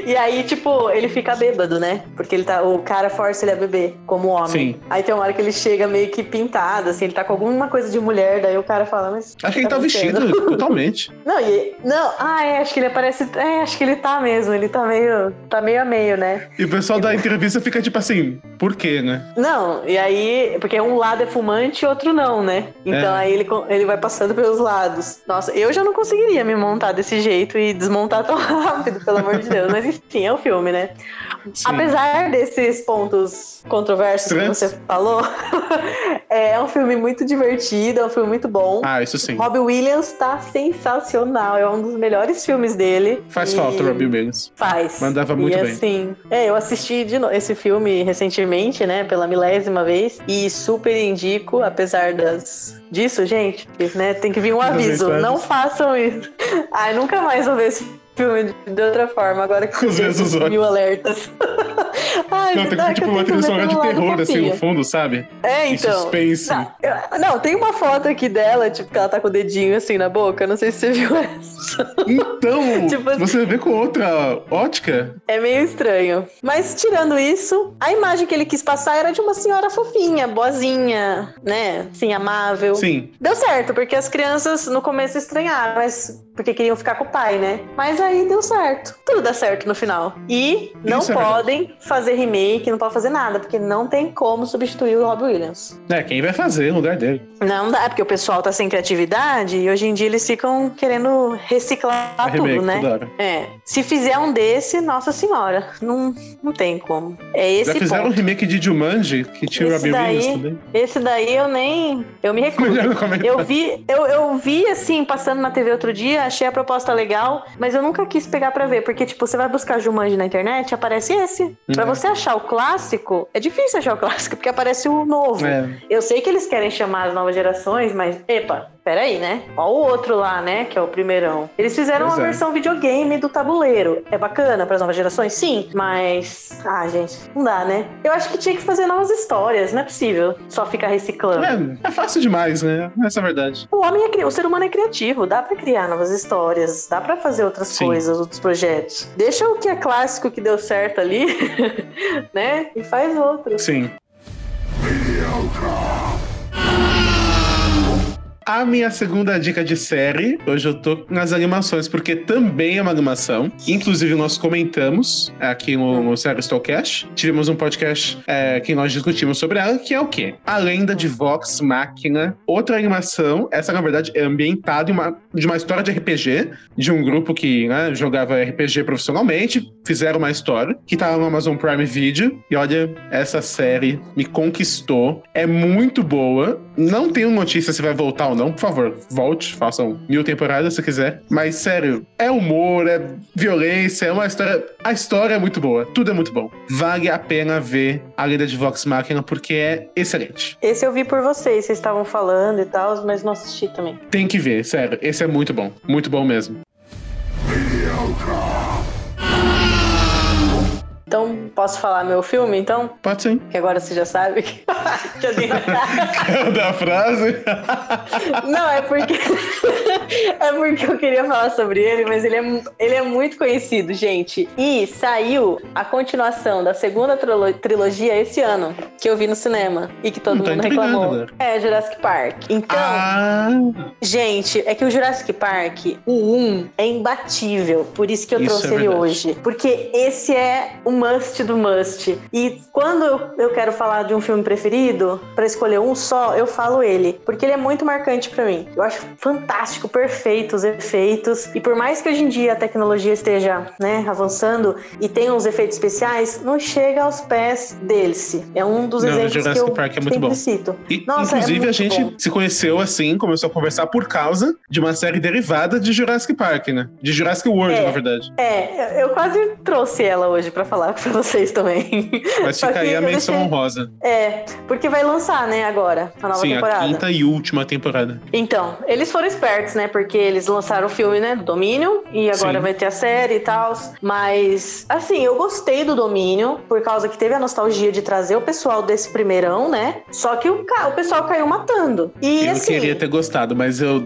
Speaker 3: e aí, tipo, ele fica bêbado, né? Porque ele tá, o cara força ele a beber, como homem.
Speaker 1: Sim.
Speaker 3: Aí tem uma hora que ele chega meio que pintado, assim, ele tá com alguma coisa de mulher, daí o cara fala, mas.
Speaker 1: Acho que ele tá
Speaker 3: acontecendo?
Speaker 1: vestido totalmente.
Speaker 3: Não, e, não, ah, é, acho que ele aparece. É, acho que ele tá mesmo, ele tá meio. tá meio a meio, né?
Speaker 1: E o pessoal da entrevista fica tipo assim, por quê, né?
Speaker 3: Não, e aí, porque um lado é fumante e outro não, né? Então
Speaker 1: É.
Speaker 3: aí ele, ele vai passando pelos lados. Nossa, eu já não conseguiria me montar desse jeito e desmontar tão rápido, pelo amor de Deus. Mas enfim, é o filme, né?
Speaker 1: Sim.
Speaker 3: Apesar desses pontos controversos que
Speaker 1: Trans.
Speaker 3: você falou, é um filme muito divertido, é um filme muito bom.
Speaker 1: Ah, isso sim.
Speaker 3: Robbie Williams tá sensacional, é um dos melhores filmes dele.
Speaker 1: Faz
Speaker 3: E-
Speaker 1: falta o Robbie Williams.
Speaker 3: Faz.
Speaker 1: Mandava muito
Speaker 3: e,
Speaker 1: bem.
Speaker 3: assim, é, eu assisti de no- esse filme recentemente, né, pela milésima vez, e super indico, apesar das disso, gente, né, tem que vir um aviso, não façam isso. Ai, nunca mais vou ver esse filme de- outra forma, agora que
Speaker 1: Com os mesmos olhos.
Speaker 3: mil alertas. Ai,
Speaker 1: Não, tem tipo uma trilha sonora de terror, assim, no fundo, sabe?
Speaker 3: É, então.
Speaker 1: suspense.
Speaker 3: Não, não, tem uma foto aqui dela, tipo, que ela tá com o dedinho assim na boca. Não sei se você viu essa.
Speaker 1: Então,
Speaker 3: Tipo-
Speaker 1: você vê com outra ótica,
Speaker 3: É meio estranho. Mas tirando isso, a imagem que ele quis passar era de uma senhora fofinha, boazinha, né? Assim, amável.
Speaker 1: sim.
Speaker 3: Deu certo, porque as crianças no começo estranharam, mas porque queriam ficar com o pai, né? Mas aí deu certo. Tudo dá certo no final. E não
Speaker 1: Isso é
Speaker 3: podem fazer remake, não pode fazer nada, porque não tem como substituir o Robbie Williams.
Speaker 1: É, quem vai fazer no lugar dele?
Speaker 3: Não dá, porque o pessoal tá sem criatividade e hoje em dia eles ficam querendo reciclar
Speaker 1: É remake
Speaker 3: tudo, né?
Speaker 1: toda hora.
Speaker 3: É. Se fizer um desse, nossa senhora, não, não tem como. É esse
Speaker 1: Já fizeram um
Speaker 3: ponto.
Speaker 1: remake de Jumanji, que tinha o
Speaker 3: Esse
Speaker 1: Robbie Williams
Speaker 3: daí-
Speaker 1: também.
Speaker 3: Esse daí eu nem. Eu me recuso. Eu vi, eu, eu vi assim, passando na TV outro dia, achei a proposta legal, mas eu nunca quis pegar pra ver, porque, tipo, você vai buscar Jumanji na internet, aparece esse. Pra
Speaker 1: Uhum.
Speaker 3: você achar o clássico, é difícil achar o clássico, porque aparece o novo.
Speaker 1: É.
Speaker 3: Eu sei que eles querem chamar as novas gerações, mas, epa, peraí, né? Ó o outro lá, né? Que é o primeirão. Eles fizeram
Speaker 1: Pois
Speaker 3: uma
Speaker 1: é.
Speaker 3: versão videogame do tabuleiro. É bacana para as novas gerações? Sim, mas. Ah, gente, não dá, né? Eu acho que tinha que fazer novas histórias, não é possível só ficar reciclando.
Speaker 1: É, é fácil demais, né? Essa é a verdade.
Speaker 3: O homem é cri... o ser humano é criativo, dá pra criar novas histórias, dá pra fazer outras
Speaker 1: Sim.
Speaker 3: coisas, outros projetos. Deixa o que é clássico que deu certo ali, né? E faz outro.
Speaker 1: Sim. A minha segunda dica de série, hoje eu tô nas animações, porque também é uma animação. Inclusive, nós comentamos aqui no, no Série Stallcast. Tivemos um podcast é, que nós discutimos sobre ela, que é o quê? A Lenda de Vox Machina. Outra animação, essa na verdade é ambientada uma, de uma história de RPG, de um grupo que né, jogava RPG profissionalmente, fizeram uma história, que tá no Amazon Prime Video. E olha, essa série me conquistou. É muito boa. Não tenho notícia se vai voltar ou Não, não, por favor, volte, façam mil temporadas se quiser. Mas, sério, é humor, é violência, é uma história. A história é muito boa, tudo é muito bom. Vale a pena ver a lenda de Vox Machina porque é excelente.
Speaker 3: Esse eu vi por vocês, vocês estavam falando e tal, mas não assisti também.
Speaker 1: Tem que ver, sério, esse é muito bom, muito bom mesmo.
Speaker 3: Então, posso falar meu filme, então?
Speaker 1: Pode sim.
Speaker 3: Que agora você já sabe. que eu dei-
Speaker 1: da frase.
Speaker 3: Não, é porque. é porque eu queria falar sobre ele, mas ele é, ele é muito conhecido, gente. E saiu a continuação da segunda trilo- trilogia esse ano, que eu vi no cinema. E que todo
Speaker 1: tá
Speaker 3: mundo
Speaker 1: intrigado
Speaker 3: reclamou. É, Jurassic Park. Então.
Speaker 1: Ah,
Speaker 3: Gente, é que o Jurassic Park, o 1, é imbatível. Por isso que eu
Speaker 1: Isso
Speaker 3: trouxe
Speaker 1: é
Speaker 3: ele hoje. Porque esse é o must do must. E quando eu, eu quero falar de um filme preferido, pra escolher um só, eu falo ele. Porque ele é muito marcante pra mim. Eu acho fantástico, perfeito os efeitos. E por mais que hoje em dia a tecnologia esteja né, avançando e tenha uns efeitos especiais, não chega aos pés dele-se. É um dos
Speaker 1: Não,
Speaker 3: exemplos que eu
Speaker 1: Park é muito
Speaker 3: sempre
Speaker 1: bom.
Speaker 3: cito.
Speaker 1: E,
Speaker 3: Nossa, é
Speaker 1: inclusive, a
Speaker 3: muito
Speaker 1: gente
Speaker 3: bom.
Speaker 1: se conheceu assim, começou a conversar por causa de uma série derivada de Jurassic Park, né? De Jurassic World,
Speaker 3: É.
Speaker 1: na verdade.
Speaker 3: É, eu quase trouxe ela hoje pra falar pra vocês também.
Speaker 1: Mas fica aí a menção
Speaker 3: deixei-
Speaker 1: honrosa.
Speaker 3: É, porque vai lançar, né, agora, a nova
Speaker 1: Sim,
Speaker 3: temporada.
Speaker 1: a quinta e última temporada.
Speaker 3: Então, eles foram espertos, né? Porque eles lançaram o filme, né? Do Domínio, e agora
Speaker 1: Sim.
Speaker 3: vai ter a série e tal. Mas, assim, eu gostei do Domínio, por causa que teve a nostalgia de trazer o pessoal desse primeirão, né? Só que o, o pessoal caiu matando. E
Speaker 1: eu
Speaker 3: assim.
Speaker 1: queria ter gostado, mas eu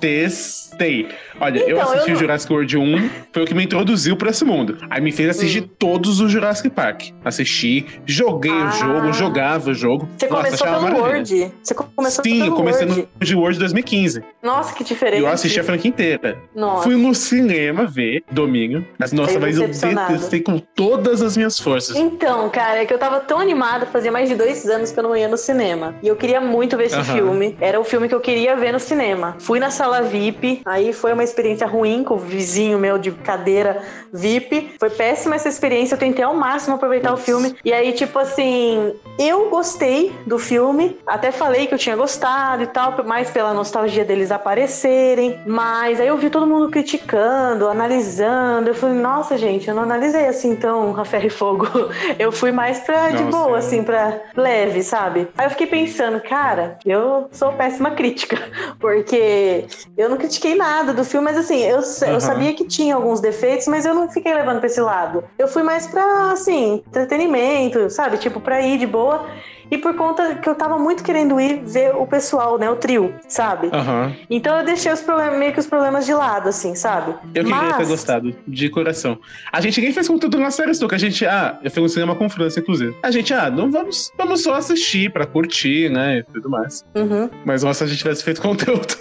Speaker 1: detestei. Olha, eu
Speaker 3: Então,
Speaker 1: assisti
Speaker 3: eu
Speaker 1: o
Speaker 3: não-
Speaker 1: Jurassic World 1, foi o que me introduziu pra esse mundo. Aí me fez assistir
Speaker 3: Hum.
Speaker 1: todos os Jurassic Park. Assisti, joguei
Speaker 3: Ah.
Speaker 1: o jogo, jogava o jogo.
Speaker 3: Você
Speaker 1: Nossa,
Speaker 3: começou pelo
Speaker 1: maravilha.
Speaker 3: Word. Você começou
Speaker 1: Sim,
Speaker 3: pelo
Speaker 1: eu comecei
Speaker 3: Word.
Speaker 1: no de World 2015.
Speaker 3: Nossa, que
Speaker 1: E
Speaker 3: diferente.
Speaker 1: eu assisti a franquia inteira.
Speaker 3: Nossa.
Speaker 1: Fui no cinema ver Domínio. Mas, nossa, mas eu detestei com todas as minhas forças.
Speaker 3: Então, cara, é que eu tava tão animada, fazia mais de dois anos que eu não ia no cinema. E eu queria muito ver esse filme. Era o filme que eu queria ver no cinema. Fui na sala VIP, aí foi uma experiência ruim com o vizinho meu de cadeira VIP. Foi péssima essa experiência, eu tentei ao máximo aproveitar
Speaker 1: Nossa.
Speaker 3: o filme. E aí, tipo assim, eu gostei do filme, até falei que eu tinha gostado e tal, mais pela nostalgia deles aparecerem. Mas aí eu vi todo mundo criticando, analisando. Eu falei, nossa, gente, eu não analisei assim tão a ferro e fogo. Eu fui mais pra de
Speaker 1: Nossa,
Speaker 3: boa,
Speaker 1: é.
Speaker 3: assim, pra leve, sabe? Aí eu fiquei pensando, cara, eu sou péssima crítica, porque eu não critiquei nada do filme, mas assim, eu, sa- eu sabia que tinha alguns defeitos, mas eu não fiquei levando pra esse lado. Eu fui mais pra, assim, entretenimento, sabe? Tipo, pra ir de boa. E por conta que eu tava muito querendo ir ver o pessoal, né? O trio, sabe?
Speaker 1: Aham.
Speaker 3: Então eu deixei os problemas, meio que os problemas de lado, assim, sabe?
Speaker 1: Eu queria
Speaker 3: Mas-
Speaker 1: ter gostado, de coração. A gente nem fez conteúdo na série que a gente, ah, eu fiz um cinema com França, inclusive. A gente, ah, não vamos, vamos só assistir pra curtir, né, e tudo mais.
Speaker 3: Uhum.
Speaker 1: Mas nossa, se a gente tivesse feito conteúdo,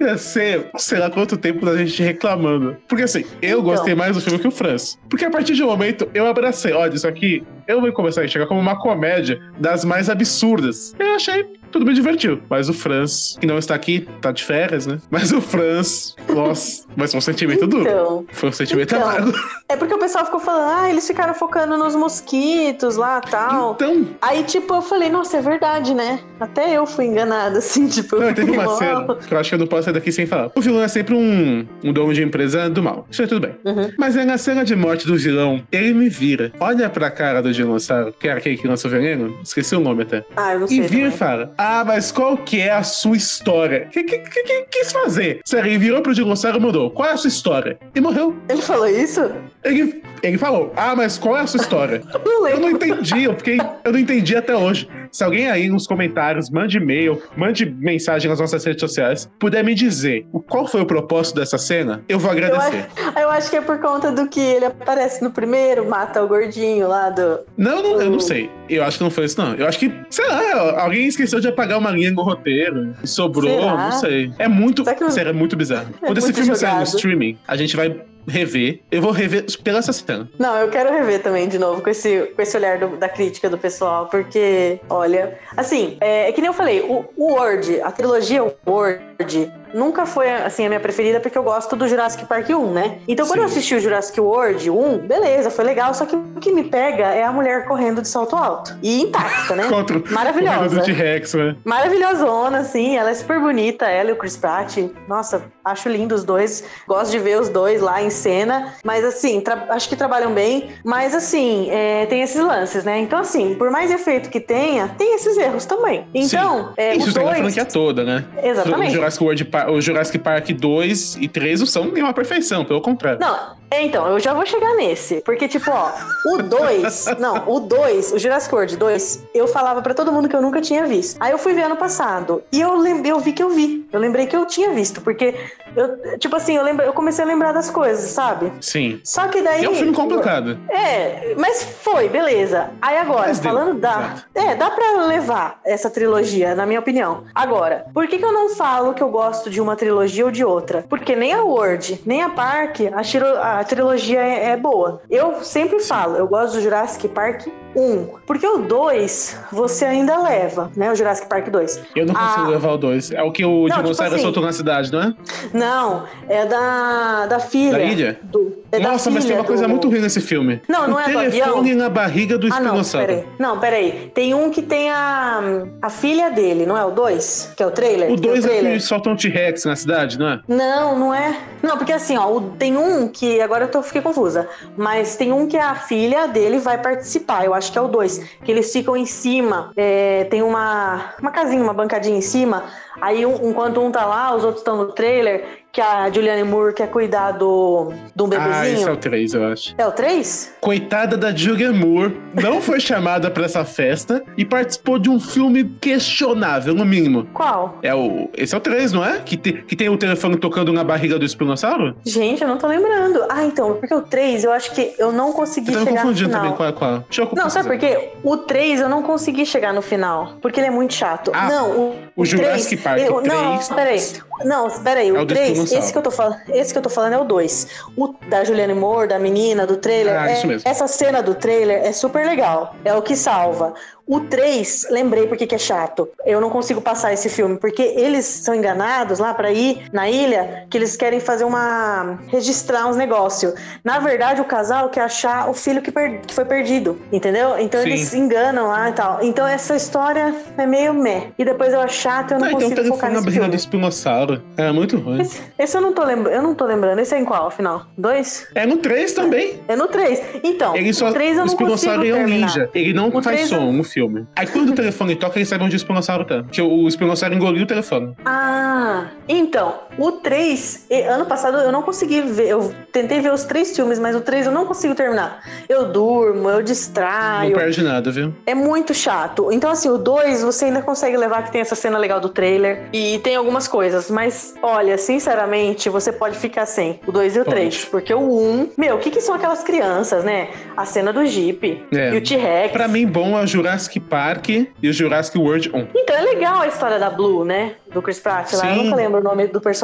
Speaker 1: ia ser, sei lá quanto tempo da gente reclamando. Porque assim, eu
Speaker 3: Então.
Speaker 1: gostei mais do filme que o Franz. Porque a partir de um momento, eu abracei, olha, isso aqui, eu vou começar a enxergar como uma comédia das mais absurdas. Eu achei, tudo me divertiu. Mas o Franz, que não está aqui, tá de férias, né? Mas o Franz, nossa, mas foi um sentimento duro.
Speaker 3: Então,
Speaker 1: Foi um sentimento
Speaker 3: Então.
Speaker 1: amargo.
Speaker 3: é porque o pessoal ficou falando, ah, eles ficaram focando nos mosquitos lá tal.
Speaker 1: Então,
Speaker 3: Aí, tipo, eu falei, nossa, é verdade, né? Até eu fui enganada, assim, tipo,
Speaker 1: não,
Speaker 3: eu
Speaker 1: teve uma
Speaker 3: mal.
Speaker 1: cena que eu acho que eu não posso sair daqui sem falar. O vilão é sempre um, um dono de empresa do mal. Isso aí tudo bem.
Speaker 3: Uhum.
Speaker 1: Mas aí na cena de morte do vilão, ele me vira, olha pra cara do dinossauro, que era aquele que lançou o veneno, esqueci o nome até.
Speaker 3: Ah, eu não
Speaker 1: E
Speaker 3: sei.
Speaker 1: vira e fala: Ah, mas qual que é a sua história? O que, que, que, que quis fazer? Sério, virou pro dinossauro e mandou: Qual é a sua história? E morreu.
Speaker 3: Ele falou isso?
Speaker 1: Ele, ele falou: Ah, mas qual é a sua história?
Speaker 3: Não
Speaker 1: Eu não entendi, eu fiquei. Eu não entendi até hoje. Se alguém aí nos comentários, mande e-mail, mande mensagem nas nossas redes sociais, puder me dizer qual foi o propósito dessa cena, eu vou
Speaker 3: Eu
Speaker 1: agradecer.
Speaker 3: acho, eu acho que é por conta do que ele aparece no primeiro, mata o gordinho lá do.
Speaker 1: Não, não, eu não sei. Eu acho que não foi isso, não. Eu acho que, sei lá, alguém esqueceu de apagar uma linha no roteiro e sobrou, não sei. É muito,
Speaker 3: Será que eu-
Speaker 1: sério, é muito bizarro.
Speaker 3: É
Speaker 1: Quando esse filme sair no
Speaker 3: jogado.
Speaker 1: streaming, a gente vai rever. Eu vou rever pela essa cena.
Speaker 3: Não, eu quero rever também de novo com esse, com esse olhar do- da crítica do pessoal, porque, olha, assim, é, é que nem eu falei, o, o Word, a trilogia Word, nunca foi assim a minha preferida porque eu gosto do Jurassic Park 1, né? Então quando eu
Speaker 1: Sim.
Speaker 3: assisti o Jurassic World 1, beleza, foi legal, só que o que me pega é a mulher correndo de salto alto e intacta, né?
Speaker 1: Contra
Speaker 3: Maravilhosa.
Speaker 1: do T-Rex, né?
Speaker 3: Maravilhosona, assim, ela é super bonita, ela e o Chris Pratt. Nossa, acho lindo os dois. Gosto de ver os dois lá em cena. Mas assim, acho que trabalham bem. Mas assim, é, tem esses lances, né? Então, assim, por mais efeito que tenha, tem esses erros também. Então, é,
Speaker 1: Isso
Speaker 3: o
Speaker 1: na
Speaker 3: dois.
Speaker 1: franquia toda, né? O
Speaker 3: Exatamente.
Speaker 1: Jurassic, World, o Jurassic Park 2 e 3 não são nenhuma perfeição, pelo contrário.
Speaker 3: Não, então, eu já vou chegar nesse. Porque, tipo, ó, o 2. não, o 2, o Jurassic World 2, eu falava pra todo mundo que eu nunca tinha visto. Aí eu fui ver ano passado. E eu, lem- eu vi que eu vi. Eu lembrei que eu tinha visto. Porque, eu, tipo assim, eu, lembra- eu comecei a lembrar das coisas, sabe?
Speaker 1: Sim.
Speaker 3: Só que daí.
Speaker 1: É um filme complicado.
Speaker 3: É, mas foi, beleza. Aí agora,
Speaker 1: Mas deu,
Speaker 3: falando da.
Speaker 1: exato.
Speaker 3: É, dá pra levar essa trilogia, na minha opinião. Agora, por que, que eu não falo que eu gosto de uma trilogia ou de outra? Porque nem a Word, nem a Park, a, a trilogia é, é boa. Eu sempre falo, eu gosto do Jurassic Park 1. Porque o 2 você ainda leva, né? O Jurassic Park 2.
Speaker 1: Eu não consigo
Speaker 3: Ah.
Speaker 1: levar o 2. É o que o
Speaker 3: Não,
Speaker 1: dinossauro
Speaker 3: tipo assim-
Speaker 1: soltou na cidade, não é?
Speaker 3: Não, é da, da filha.
Speaker 1: Da ilha?
Speaker 3: Do, é da
Speaker 1: Nossa, mas tem uma coisa
Speaker 3: do-
Speaker 1: muito ruim nesse filme.
Speaker 3: Não, não
Speaker 1: o
Speaker 3: é do
Speaker 1: telefone na barriga do
Speaker 3: Ah, não, peraí. Não, peraí. Tem um que tem a, a filha dele, não é o 2? Que é o trailer?
Speaker 1: o
Speaker 3: Tem
Speaker 1: 2 é
Speaker 3: trailer?
Speaker 1: que soltam um T-Rex na cidade, não é?
Speaker 3: Não, não é. Não, porque assim, ó, tem um que. Agora eu tô, fiquei confusa. Mas tem um que a filha dele vai participar. Eu acho que é o 2. Que eles ficam em cima. é, tem uma, uma casinha, uma bancadinha em cima. Aí, um- enquanto um tá lá, os outros estão no trailer. Que a Julianne Moore quer cuidar do, do
Speaker 1: Ah, esse é
Speaker 3: bebezinho.
Speaker 1: o 3, eu acho.
Speaker 3: é o 3?
Speaker 1: Coitada da Julianne Moore, não foi chamada pra essa festa e participou de um filme questionável, no mínimo.
Speaker 3: Qual?
Speaker 1: É o, esse é o 3, não é? Que, te- que tem o telefone tocando na barriga do espinossauro?
Speaker 3: Gente, eu não tô lembrando. Ah, então, porque o 3 eu acho que eu não consegui
Speaker 1: Eu tô
Speaker 3: chegar no
Speaker 1: confundindo
Speaker 3: final.
Speaker 1: também a, com a... Deixa eu
Speaker 3: Não, sabe por quê? O 3 eu não consegui chegar no final, porque ele é muito chato.
Speaker 1: Ah,
Speaker 3: não, o,
Speaker 1: o Jurassic Park,
Speaker 3: eu-
Speaker 1: o
Speaker 3: Não,
Speaker 1: 3.
Speaker 3: peraí. Não, peraí,
Speaker 1: É
Speaker 3: o
Speaker 1: o do
Speaker 3: 3, esse que eu tô falando, esse que eu tô falando é o 2. O da Juliane Moore, da menina, do trailer.
Speaker 1: Ah,
Speaker 3: é-. Essa cena do trailer é super legal. É o que salva. O 3, lembrei porque que é chato. Eu não consigo passar esse filme, porque eles são enganados lá pra ir na ilha, que eles querem fazer uma. registrar uns negócios. Na verdade, o casal quer achar o filho que, per- que foi perdido, entendeu? Então
Speaker 1: Sim.
Speaker 3: eles enganam lá e tal. Então essa história é meio meh. E depois eu acho chato, eu não
Speaker 1: Ah, então o
Speaker 3: consigo focar
Speaker 1: telefone na
Speaker 3: nesse
Speaker 1: barriga do
Speaker 3: filme.
Speaker 1: espinossauro. É muito ruim.
Speaker 3: Esse, esse eu não tô lembrando, eu não tô lembrando. Esse é em qual, afinal? Dois?
Speaker 1: É no 3 também.
Speaker 3: É no 3. Então,
Speaker 1: Ele só.
Speaker 3: o 3 eu
Speaker 1: o
Speaker 3: não consigo
Speaker 1: espinossauro é um ninja. Ele não
Speaker 3: O
Speaker 1: faz som no filme. Aí quando o telefone toca, ele sabe onde o espinossauro tá. Porque o espinossauro engoliu o telefone.
Speaker 3: Ah, então, o 3, e- ano passado eu não consegui ver, eu tentei ver os três filmes, mas o 3 eu não consigo terminar. Eu durmo, eu
Speaker 1: Não
Speaker 3: distraio,
Speaker 1: perde nada, viu?
Speaker 3: é muito chato. Então, assim, o 2 você ainda consegue levar que tem essa cena legal do trailer e tem algumas coisas, mas olha, sinceramente, você pode ficar sem o 2 e o
Speaker 1: Pode.
Speaker 3: 3, porque o 1, um, meu, o que que são aquelas crianças, né? A cena do Jeep
Speaker 1: É.
Speaker 3: e o T-Rex.
Speaker 1: Pra mim, bom é o Jurassic Park e o Jurassic World 1.
Speaker 3: Então é legal a história da Blue, né? Do Chris Pratt lá. Eu
Speaker 1: Sim.
Speaker 3: nunca lembro o nome do personagem.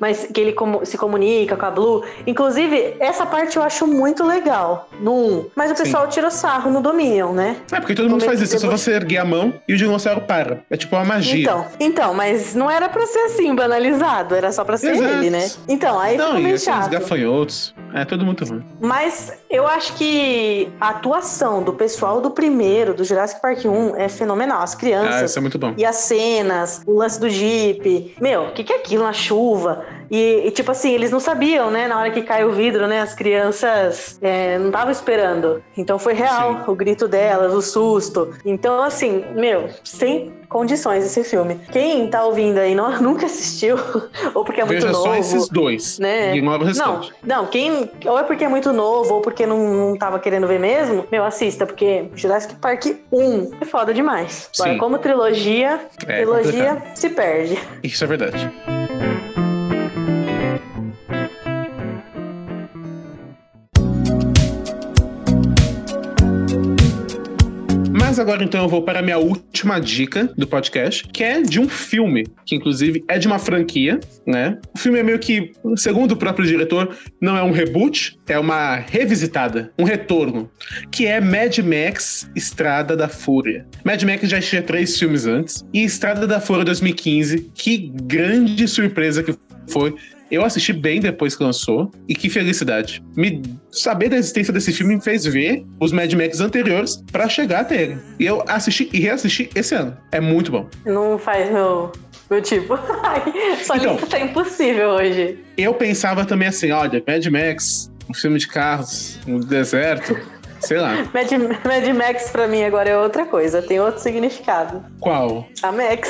Speaker 3: Mas que ele como- se comunica com a Blue. Inclusive, essa parte eu acho muito legal no 1. Mas o
Speaker 1: Sim.
Speaker 3: pessoal tirou sarro no Dominion, né?
Speaker 1: É, porque todo mundo
Speaker 3: Como
Speaker 1: faz isso. É só você erguer a mão e o dinossauro para. É tipo uma magia.
Speaker 3: Então, então, mas não era pra ser assim, banalizado. Era só pra ser
Speaker 1: Exato.
Speaker 3: ele, né? Então, aí
Speaker 1: Não,
Speaker 3: ficou meio
Speaker 1: aqueles
Speaker 3: chato.
Speaker 1: gafanhotos. É tudo muito ruim.
Speaker 3: Mas eu acho que a atuação do pessoal do primeiro, do Jurassic Park 1, é fenomenal. As
Speaker 1: Ah,
Speaker 3: crianças.
Speaker 1: isso é muito bom.
Speaker 3: E as cenas, o lance do Jeep. Meu, o que, que é aquilo na chuva? E, e, tipo assim, eles não sabiam, né? Na hora que cai o vidro, né? As crianças é, não estavam esperando. Então foi real
Speaker 1: Sim.
Speaker 3: o grito delas, o susto. Então, assim, meu, sem condições esse filme. Quem tá ouvindo aí não, nunca assistiu, ou porque é muito
Speaker 1: Veja
Speaker 3: novo.
Speaker 1: só esses dois.
Speaker 3: né?
Speaker 1: Ignora o
Speaker 3: Não,
Speaker 1: restante.
Speaker 3: não, quem. Ou é porque é muito novo, ou porque não, não tava querendo ver mesmo, meu, assista, porque Jurassic Park 1 é foda demais. Agora,
Speaker 1: Sim.
Speaker 3: como trilogia,
Speaker 1: É
Speaker 3: trilogia se perde.
Speaker 1: Isso é verdade. Agora então eu vou para a minha última dica do podcast, que é de um filme, que inclusive é de uma franquia, né? O filme é meio que, segundo o próprio diretor, não é um reboot, é uma revisitada, um retorno, que é Mad Max Estrada da Fúria. Mad Max já tinha três filmes antes, e Estrada da Fúria 2015, que grande surpresa que foi eu assisti bem depois que lançou, e que felicidade. Me saber da existência desse filme me fez ver os Mad Max anteriores para chegar até ele. E eu assisti e reassisti esse ano. É muito bom.
Speaker 3: Não faz meu, meu tipo. Só
Speaker 1: Então.
Speaker 3: que tá impossível hoje.
Speaker 1: Eu pensava também assim, olha, Mad Max, um filme de carros no deserto, sei lá.
Speaker 3: Mad, Mad Max pra mim agora é outra coisa, tem outro significado.
Speaker 1: Qual?
Speaker 3: A Max.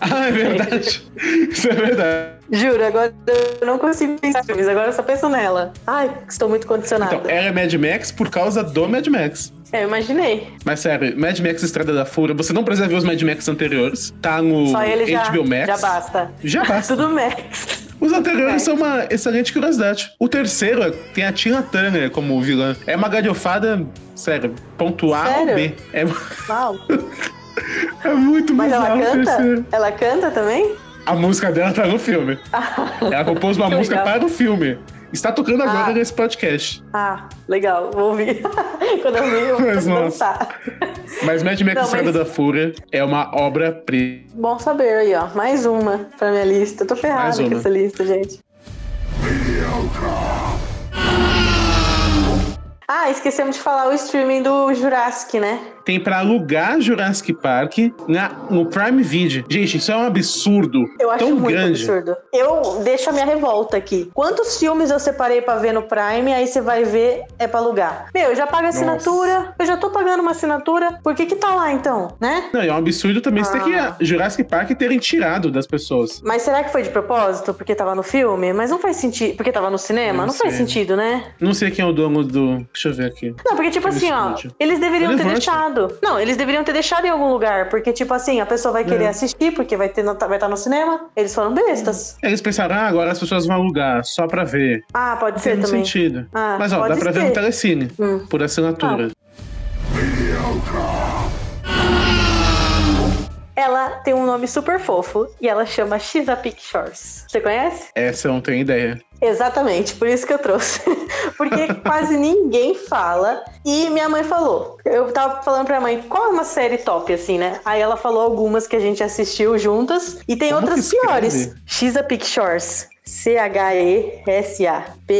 Speaker 1: Ah, é verdade. Isso é verdade.
Speaker 3: Juro, agora eu não consigo pensar em filmes, agora eu só penso nela. Ai, estou muito condicionada.
Speaker 1: Então, ela é Mad Max por causa do Mad Max.
Speaker 3: É, eu imaginei.
Speaker 1: Mas sério, Mad Max Estrada da Fúria, você não precisa ver os Mad Max anteriores. Tá no
Speaker 3: Só ele já,
Speaker 1: HBO Max.
Speaker 3: já basta.
Speaker 1: Já basta.
Speaker 3: Tudo Max.
Speaker 1: Os anteriores são uma excelente curiosidade. O terceiro tem a Tina Turner como vilã. É uma galhofada, sério, ponto A ou
Speaker 3: Sério?
Speaker 1: B. É,
Speaker 3: Uau.
Speaker 1: é muito
Speaker 3: Mas ela canta?
Speaker 1: terceiro.
Speaker 3: Ela canta também?
Speaker 1: A música dela tá no filme. Ela compôs uma música
Speaker 3: legal.
Speaker 1: para o filme. Está tocando agora
Speaker 3: Ah.
Speaker 1: nesse podcast.
Speaker 3: Ah, legal, vou ouvir. Quando eu ouvir, eu
Speaker 1: Mas,
Speaker 3: dançar.
Speaker 1: Mas Mad Max Estrada
Speaker 3: mas-
Speaker 1: da Fúria é uma obra-prima.
Speaker 3: Bom saber aí, ó. Mais uma pra minha lista. Eu tô ferrada com essa lista, gente. Ah, esquecemos de falar o streaming do Jurassic, né?
Speaker 1: Tem pra alugar Jurassic Park na, no Prime Video. Gente, isso é um absurdo.
Speaker 3: Eu acho
Speaker 1: tão
Speaker 3: muito
Speaker 1: grande.
Speaker 3: absurdo. Eu deixo a minha revolta aqui. Quantos filmes eu separei pra ver no Prime, aí você vai ver, é pra alugar? Meu, eu já pago assinatura, eu já tô pagando uma assinatura, por que que tá lá então, né?
Speaker 1: Não, é um absurdo também você ter que
Speaker 3: Ah.
Speaker 1: Jurassic Park terem tirado das pessoas.
Speaker 3: Mas será que foi de propósito? Porque tava no filme? Mas não faz sentido. Porque tava no cinema?
Speaker 1: Não
Speaker 3: Não, faz sentido, né?
Speaker 1: Não sei quem é o dono do. Deixa eu ver aqui.
Speaker 3: Não, porque, tipo assim, ó, eles deveriam ter
Speaker 1: Relevante.
Speaker 3: Deixado. Não, eles deveriam ter deixado em algum lugar. Porque, tipo assim, a pessoa vai querer
Speaker 1: É.
Speaker 3: assistir, porque vai estar vai tá no cinema. Eles foram bestas.
Speaker 1: Eles pensaram, ah, agora as pessoas vão alugar só pra ver.
Speaker 3: Ah, pode
Speaker 1: Tem
Speaker 3: ser
Speaker 1: muito
Speaker 3: também.
Speaker 1: sentido.
Speaker 3: Ah,
Speaker 1: Mas ó, dá pra ver
Speaker 3: ser.
Speaker 1: no Telecine,
Speaker 3: Hum.
Speaker 1: por assinatura.
Speaker 3: Ela tem um nome super fofo e ela chama Chesapeake Shores. Você conhece?
Speaker 1: Essa eu não tenho ideia.
Speaker 3: Exatamente, por isso que eu trouxe. Porque quase ninguém fala. E minha mãe falou. Eu tava falando pra mãe, qual é uma série top, assim, né? Aí ela falou algumas que a gente assistiu juntas. E tem
Speaker 1: Como
Speaker 3: outras piores. Chesapeake Shores. C-H-E-S-A-P-A.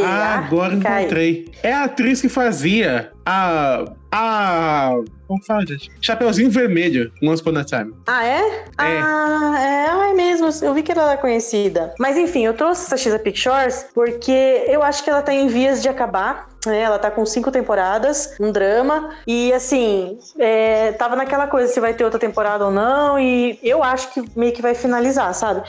Speaker 1: Ah, agora encontrei. É a atriz que fazia a. A. Como fala, gente? Chapeuzinho Vermelho, Once Upon a Time.
Speaker 3: Ah, é? Ah, é, ah, é mesmo. Eu vi que ela era conhecida. Mas enfim, eu trouxe essa Chesapeake Shores porque eu acho que ela tá em vias de acabar. né? ela tá com cinco temporadas, um drama. E assim, é, tava naquela coisa se vai ter outra temporada ou não. E eu acho que meio que vai finalizar, sabe?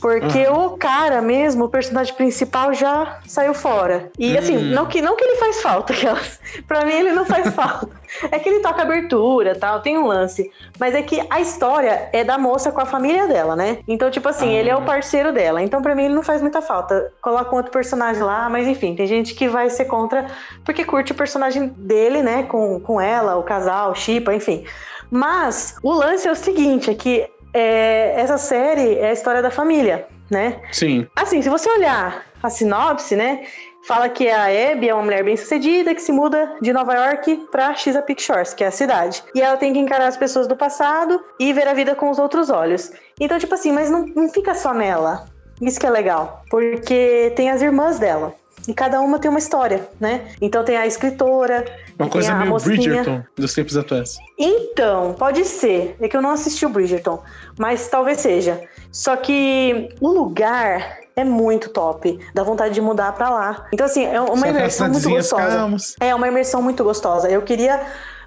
Speaker 3: Porque o cara mesmo, o personagem principal, já saiu fora. E assim,
Speaker 1: Hum.
Speaker 3: não que, não que ele faz falta, aquelas. Pra mim ele não faz falta. É que ele toca abertura tal, tem um lance. Mas é que a história é da moça com a família dela, né? Então, tipo assim,
Speaker 1: Ah.
Speaker 3: ele é o parceiro dela. Então, pra mim, ele não faz muita falta. Coloca um outro personagem lá, mas enfim, tem gente que vai ser contra porque curte o personagem dele, né? Com, com ela, o casal, chipa, enfim. Mas o lance é o seguinte: é que é, essa série é a história da família, né?
Speaker 1: Sim.
Speaker 3: Assim, se você olhar a sinopse, né? Fala que a Abby é uma mulher bem-sucedida que se muda de Nova York pra Chesapeake Shores, que é a cidade. E ela tem que encarar as pessoas do passado e ver a vida com os outros olhos. Então, tipo assim, mas não, não fica só nela. Isso que é legal. Porque tem as irmãs dela. E cada uma tem uma história, né? Então tem a escritora,
Speaker 1: Uma coisa meio
Speaker 3: mocinha.
Speaker 1: Bridgerton dos tempos atuais.
Speaker 3: Então, pode ser. É que eu não assisti o Bridgerton, mas talvez seja. Só que o lugar é muito top. Dá vontade de mudar pra lá. Então, assim, é uma
Speaker 1: Só
Speaker 3: imersão muito gostosa. É uma imersão muito gostosa. Eu queria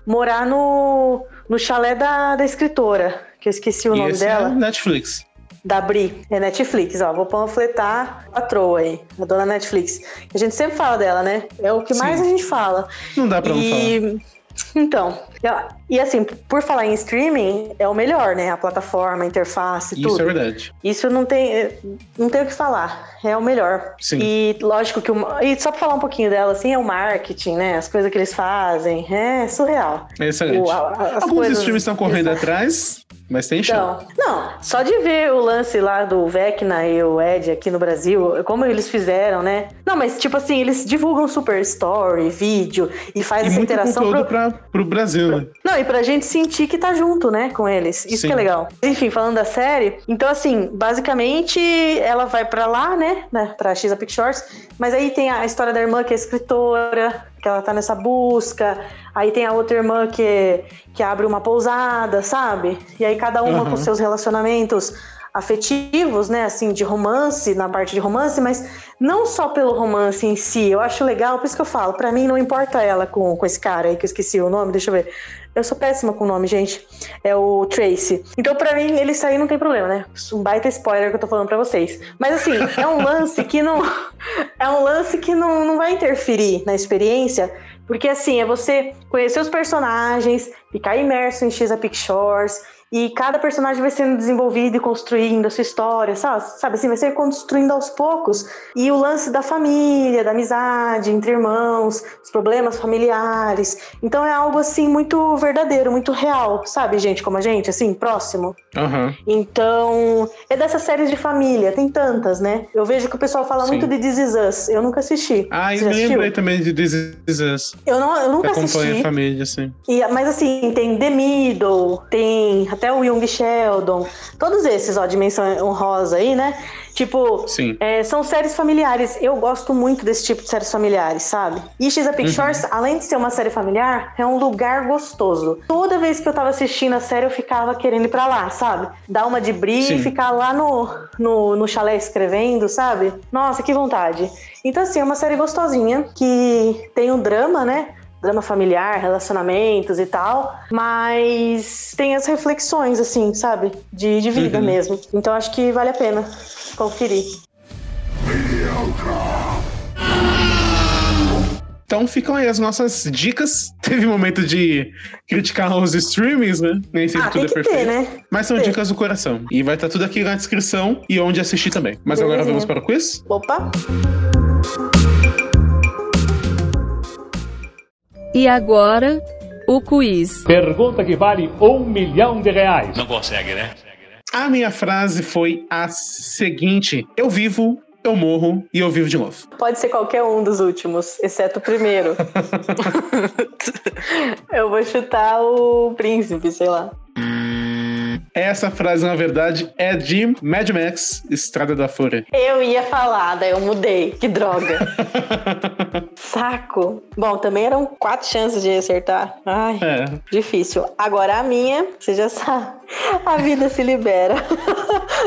Speaker 3: morar no, no chalé da, da escritora, que eu esqueci o
Speaker 1: E
Speaker 3: nome
Speaker 1: é
Speaker 3: dela.
Speaker 1: Netflix.
Speaker 3: Da Bri, é Netflix, ó. Vou panfletar a troa aí, a dona Netflix. A gente sempre fala dela, né? É o que
Speaker 1: Sim.
Speaker 3: mais a gente fala.
Speaker 1: Não dá pra não falar.
Speaker 3: E então, E assim, por falar em streaming, é o melhor, né? A plataforma, a interface,
Speaker 1: Isso
Speaker 3: tudo.
Speaker 1: é verdade.
Speaker 3: Isso não tem, não tem o que falar. É o melhor.
Speaker 1: Sim.
Speaker 3: E lógico que o, e só pra falar um pouquinho dela, assim, é o marketing, né? As coisas que eles fazem. É surreal.
Speaker 1: É excelente.
Speaker 3: O- a-
Speaker 1: Alguns
Speaker 3: coisas-
Speaker 1: streams estão correndo
Speaker 3: Exato.
Speaker 1: atrás, mas tem chão.
Speaker 3: Então, não, só de ver o lance lá do Vecna e o Ed aqui no Brasil, como eles fizeram, né? Não, mas tipo assim, eles divulgam super story, vídeo e faz
Speaker 1: E
Speaker 3: essa
Speaker 1: muito
Speaker 3: interação pro,
Speaker 1: pra, pro Brasil,
Speaker 3: Não, e pra gente sentir que tá junto, né, com eles. Isso
Speaker 1: Sim.
Speaker 3: que é legal. Enfim, falando da série, então assim, basicamente ela vai pra lá, né, né pra X Pictures, mas aí tem a história da irmã que é escritora, que ela tá nessa busca, aí tem a outra irmã que, que abre uma pousada, sabe? E aí cada uma
Speaker 1: Aham.
Speaker 3: com seus relacionamentos afetivos, né, assim, de romance, na parte de romance, mas não só pelo romance em si, eu acho legal, por isso que eu falo, pra mim não importa ela com, com esse cara aí, que eu esqueci o nome, deixa eu ver. Eu sou péssima com o nome, gente. É o Tracy. Então, pra mim, ele sair não tem problema, né? Um baita spoiler que eu tô falando pra vocês. Mas, assim, é um lance que não. É um lance que não, não vai interferir na experiência. Porque, assim, é você conhecer os personagens, ficar imerso em X Pictures. E cada personagem vai sendo desenvolvido e construindo a sua história, sabe? Sabe assim, vai ser construindo aos poucos. E o lance da família, da amizade, entre irmãos, os problemas familiares. Então é algo assim muito verdadeiro, muito real, sabe, gente, como a gente, assim, próximo.
Speaker 1: Aham.
Speaker 3: Então, é dessas séries de família, tem tantas, né? Eu vejo que o pessoal fala
Speaker 1: Sim.
Speaker 3: muito de This Is Us. Eu nunca assisti.
Speaker 1: Ah,
Speaker 3: Você
Speaker 1: eu lembrei também de This Is Us.
Speaker 3: Eu, não, eu nunca
Speaker 1: acompanha
Speaker 3: assisti.
Speaker 1: a família, assim.
Speaker 3: E, mas assim, tem The Middle, tem até o Young Sheldon, todos esses, ó, dimensão honrosa aí, né? Tipo, é, são séries familiares. Eu gosto muito desse tipo de séries familiares, sabe? E X
Speaker 1: Uhum.
Speaker 3: Pictures, além de ser uma série familiar, é um lugar gostoso. Toda vez que eu tava assistindo a série, eu ficava querendo ir pra lá, sabe? Dar uma de
Speaker 1: Sim.
Speaker 3: e ficar lá no, no, no chalé escrevendo, sabe? Nossa, que vontade. Então, assim, é uma série gostosinha que tem um drama, né? Drama familiar, relacionamentos e tal, mas tem as reflexões, assim, sabe? De, de vida
Speaker 1: Uhum.
Speaker 3: mesmo. Então acho que vale a pena conferir.
Speaker 1: Então ficam aí as nossas dicas. Teve momento de criticar os streamings, né? Nem sempre
Speaker 3: Ah,
Speaker 1: tudo é perfeito.
Speaker 3: ter, né?
Speaker 1: Mas são
Speaker 3: Ter.
Speaker 1: dicas do coração. E vai estar tudo aqui na descrição e onde assistir também. Mas agora
Speaker 3: Belezinha.
Speaker 1: vamos para o quiz?
Speaker 3: Opa!
Speaker 4: E agora, o quiz.
Speaker 6: Pergunta que vale um milhão de reais.
Speaker 7: Não consegue, né?
Speaker 1: A minha frase foi a seguinte: Eu vivo, eu morro e eu vivo de novo.
Speaker 3: Pode ser qualquer um dos últimos, exceto o primeiro. Eu vou chutar o príncipe, sei lá.
Speaker 1: Essa frase, na verdade, é de Mad Max, Estrada da Fúria.
Speaker 3: Eu ia falar, daí eu mudei. Que droga. Saco. Bom, também eram quatro chances de acertar. Ai,
Speaker 1: É.
Speaker 3: difícil. Agora a minha, você já sabe. A vida se libera.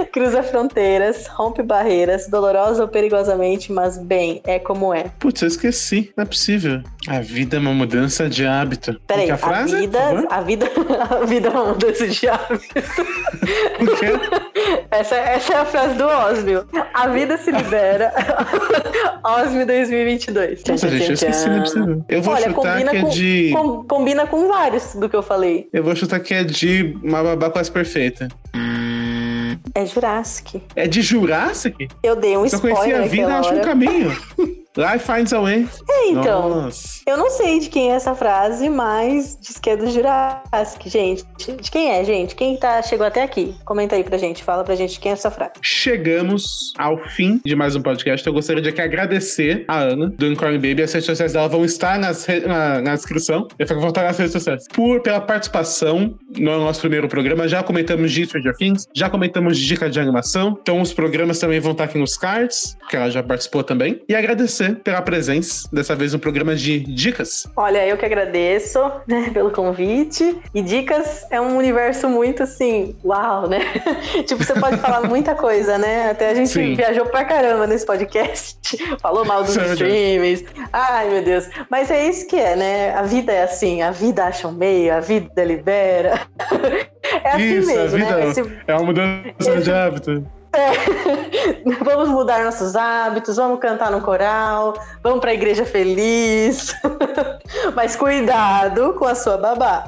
Speaker 3: Cruza fronteiras, rompe barreiras, dolorosa ou perigosamente, mas bem, é como é.
Speaker 1: Putz, eu esqueci. Não é possível. A vida é uma mudança de hábito.
Speaker 3: Peraí, a,
Speaker 1: a frase?
Speaker 3: vida,
Speaker 1: por favor?
Speaker 3: a vida, a vida é uma mudança de hábito. Essa, essa é a frase do Osmio. A vida se libera. Osmio 2022.
Speaker 1: Nossa, gente, eu esqueci, não é possível. Eu vou
Speaker 3: Olha,
Speaker 1: chutar que é
Speaker 3: com,
Speaker 1: de.
Speaker 3: com- combina com vários do que eu falei.
Speaker 1: Eu vou chutar que é de uma babá quase perfeita.
Speaker 3: É Jurassic.
Speaker 1: É de Jurassic?
Speaker 3: Eu dei um
Speaker 1: Eu conheci
Speaker 3: spoiler
Speaker 1: a vida, acho um caminho. Life finds a way.
Speaker 3: É, então.
Speaker 1: Nossa.
Speaker 3: Eu não sei de quem é essa frase, mas diz que é do Jurassic, gente. De quem é, gente? Quem tá, chegou até aqui? Comenta aí pra gente, fala pra gente de quem é essa frase.
Speaker 1: Chegamos ao fim de mais um podcast. Eu gostaria de aqui agradecer a Ana, do Unicorn Baby. As redes sociais dela vão estar nas na, na descrição. Eu vou voltar nas redes sociais. Por, pela participação no nosso primeiro programa. Já comentamos de Stranger Things, já comentamos de dica de animação. Então os programas também vão estar aqui nos cards, que ela já participou também. E agradecer pela presença, dessa vez um programa de dicas.
Speaker 3: Olha, eu que agradeço, né, pelo convite. E dicas é um universo muito assim, uau, né? tipo, você pode falar muita coisa, né? Até a gente
Speaker 1: Sim.
Speaker 3: viajou pra caramba nesse podcast. Falou mal dos streams. Ai, meu Deus. Mas é isso que é, né? A vida é assim, a vida acha um meio, a vida libera. É assim
Speaker 1: Isso, a
Speaker 3: mesmo,
Speaker 1: vida
Speaker 3: né? Esse-
Speaker 1: é uma mudança de hábito.
Speaker 3: vamos mudar nossos hábitos, vamos cantar no coral, vamos pra igreja feliz. Mas cuidado com a sua babá.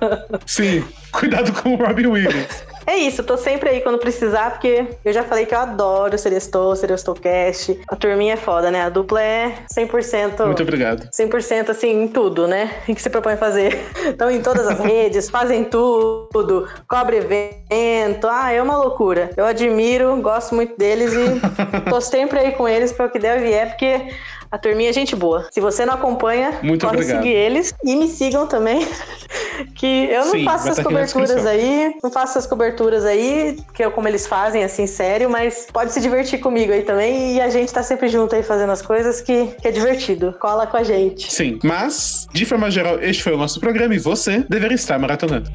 Speaker 1: Sim, cuidado com o Robin Williams.
Speaker 3: É isso, tô sempre aí quando precisar, porque eu já falei que eu adoro Celestou, Celestou Cast. A turminha é foda, né? A dupla é 100%.
Speaker 1: Muito obrigado.
Speaker 3: 100% assim, em tudo, né? O que se propõe fazer. Estão em todas as redes, fazem tudo, cobre evento. Ah, é uma loucura. Eu admiro, gosto muito deles e tô sempre aí com eles para o que der vier, porque a turminha é gente boa. Se você não acompanha,
Speaker 1: Muito
Speaker 3: pode
Speaker 1: obrigado.
Speaker 3: seguir eles e me sigam também. que eu não
Speaker 1: Sim,
Speaker 3: faço essas
Speaker 1: tá
Speaker 3: coberturas aí, não faço essas coberturas aí, que é como eles fazem, assim, sério, mas pode se divertir comigo aí também. E a gente tá sempre junto aí fazendo as coisas que, que é divertido. Cola com a gente.
Speaker 1: Sim, mas, de forma geral, este foi o nosso programa e você deveria estar maratonando.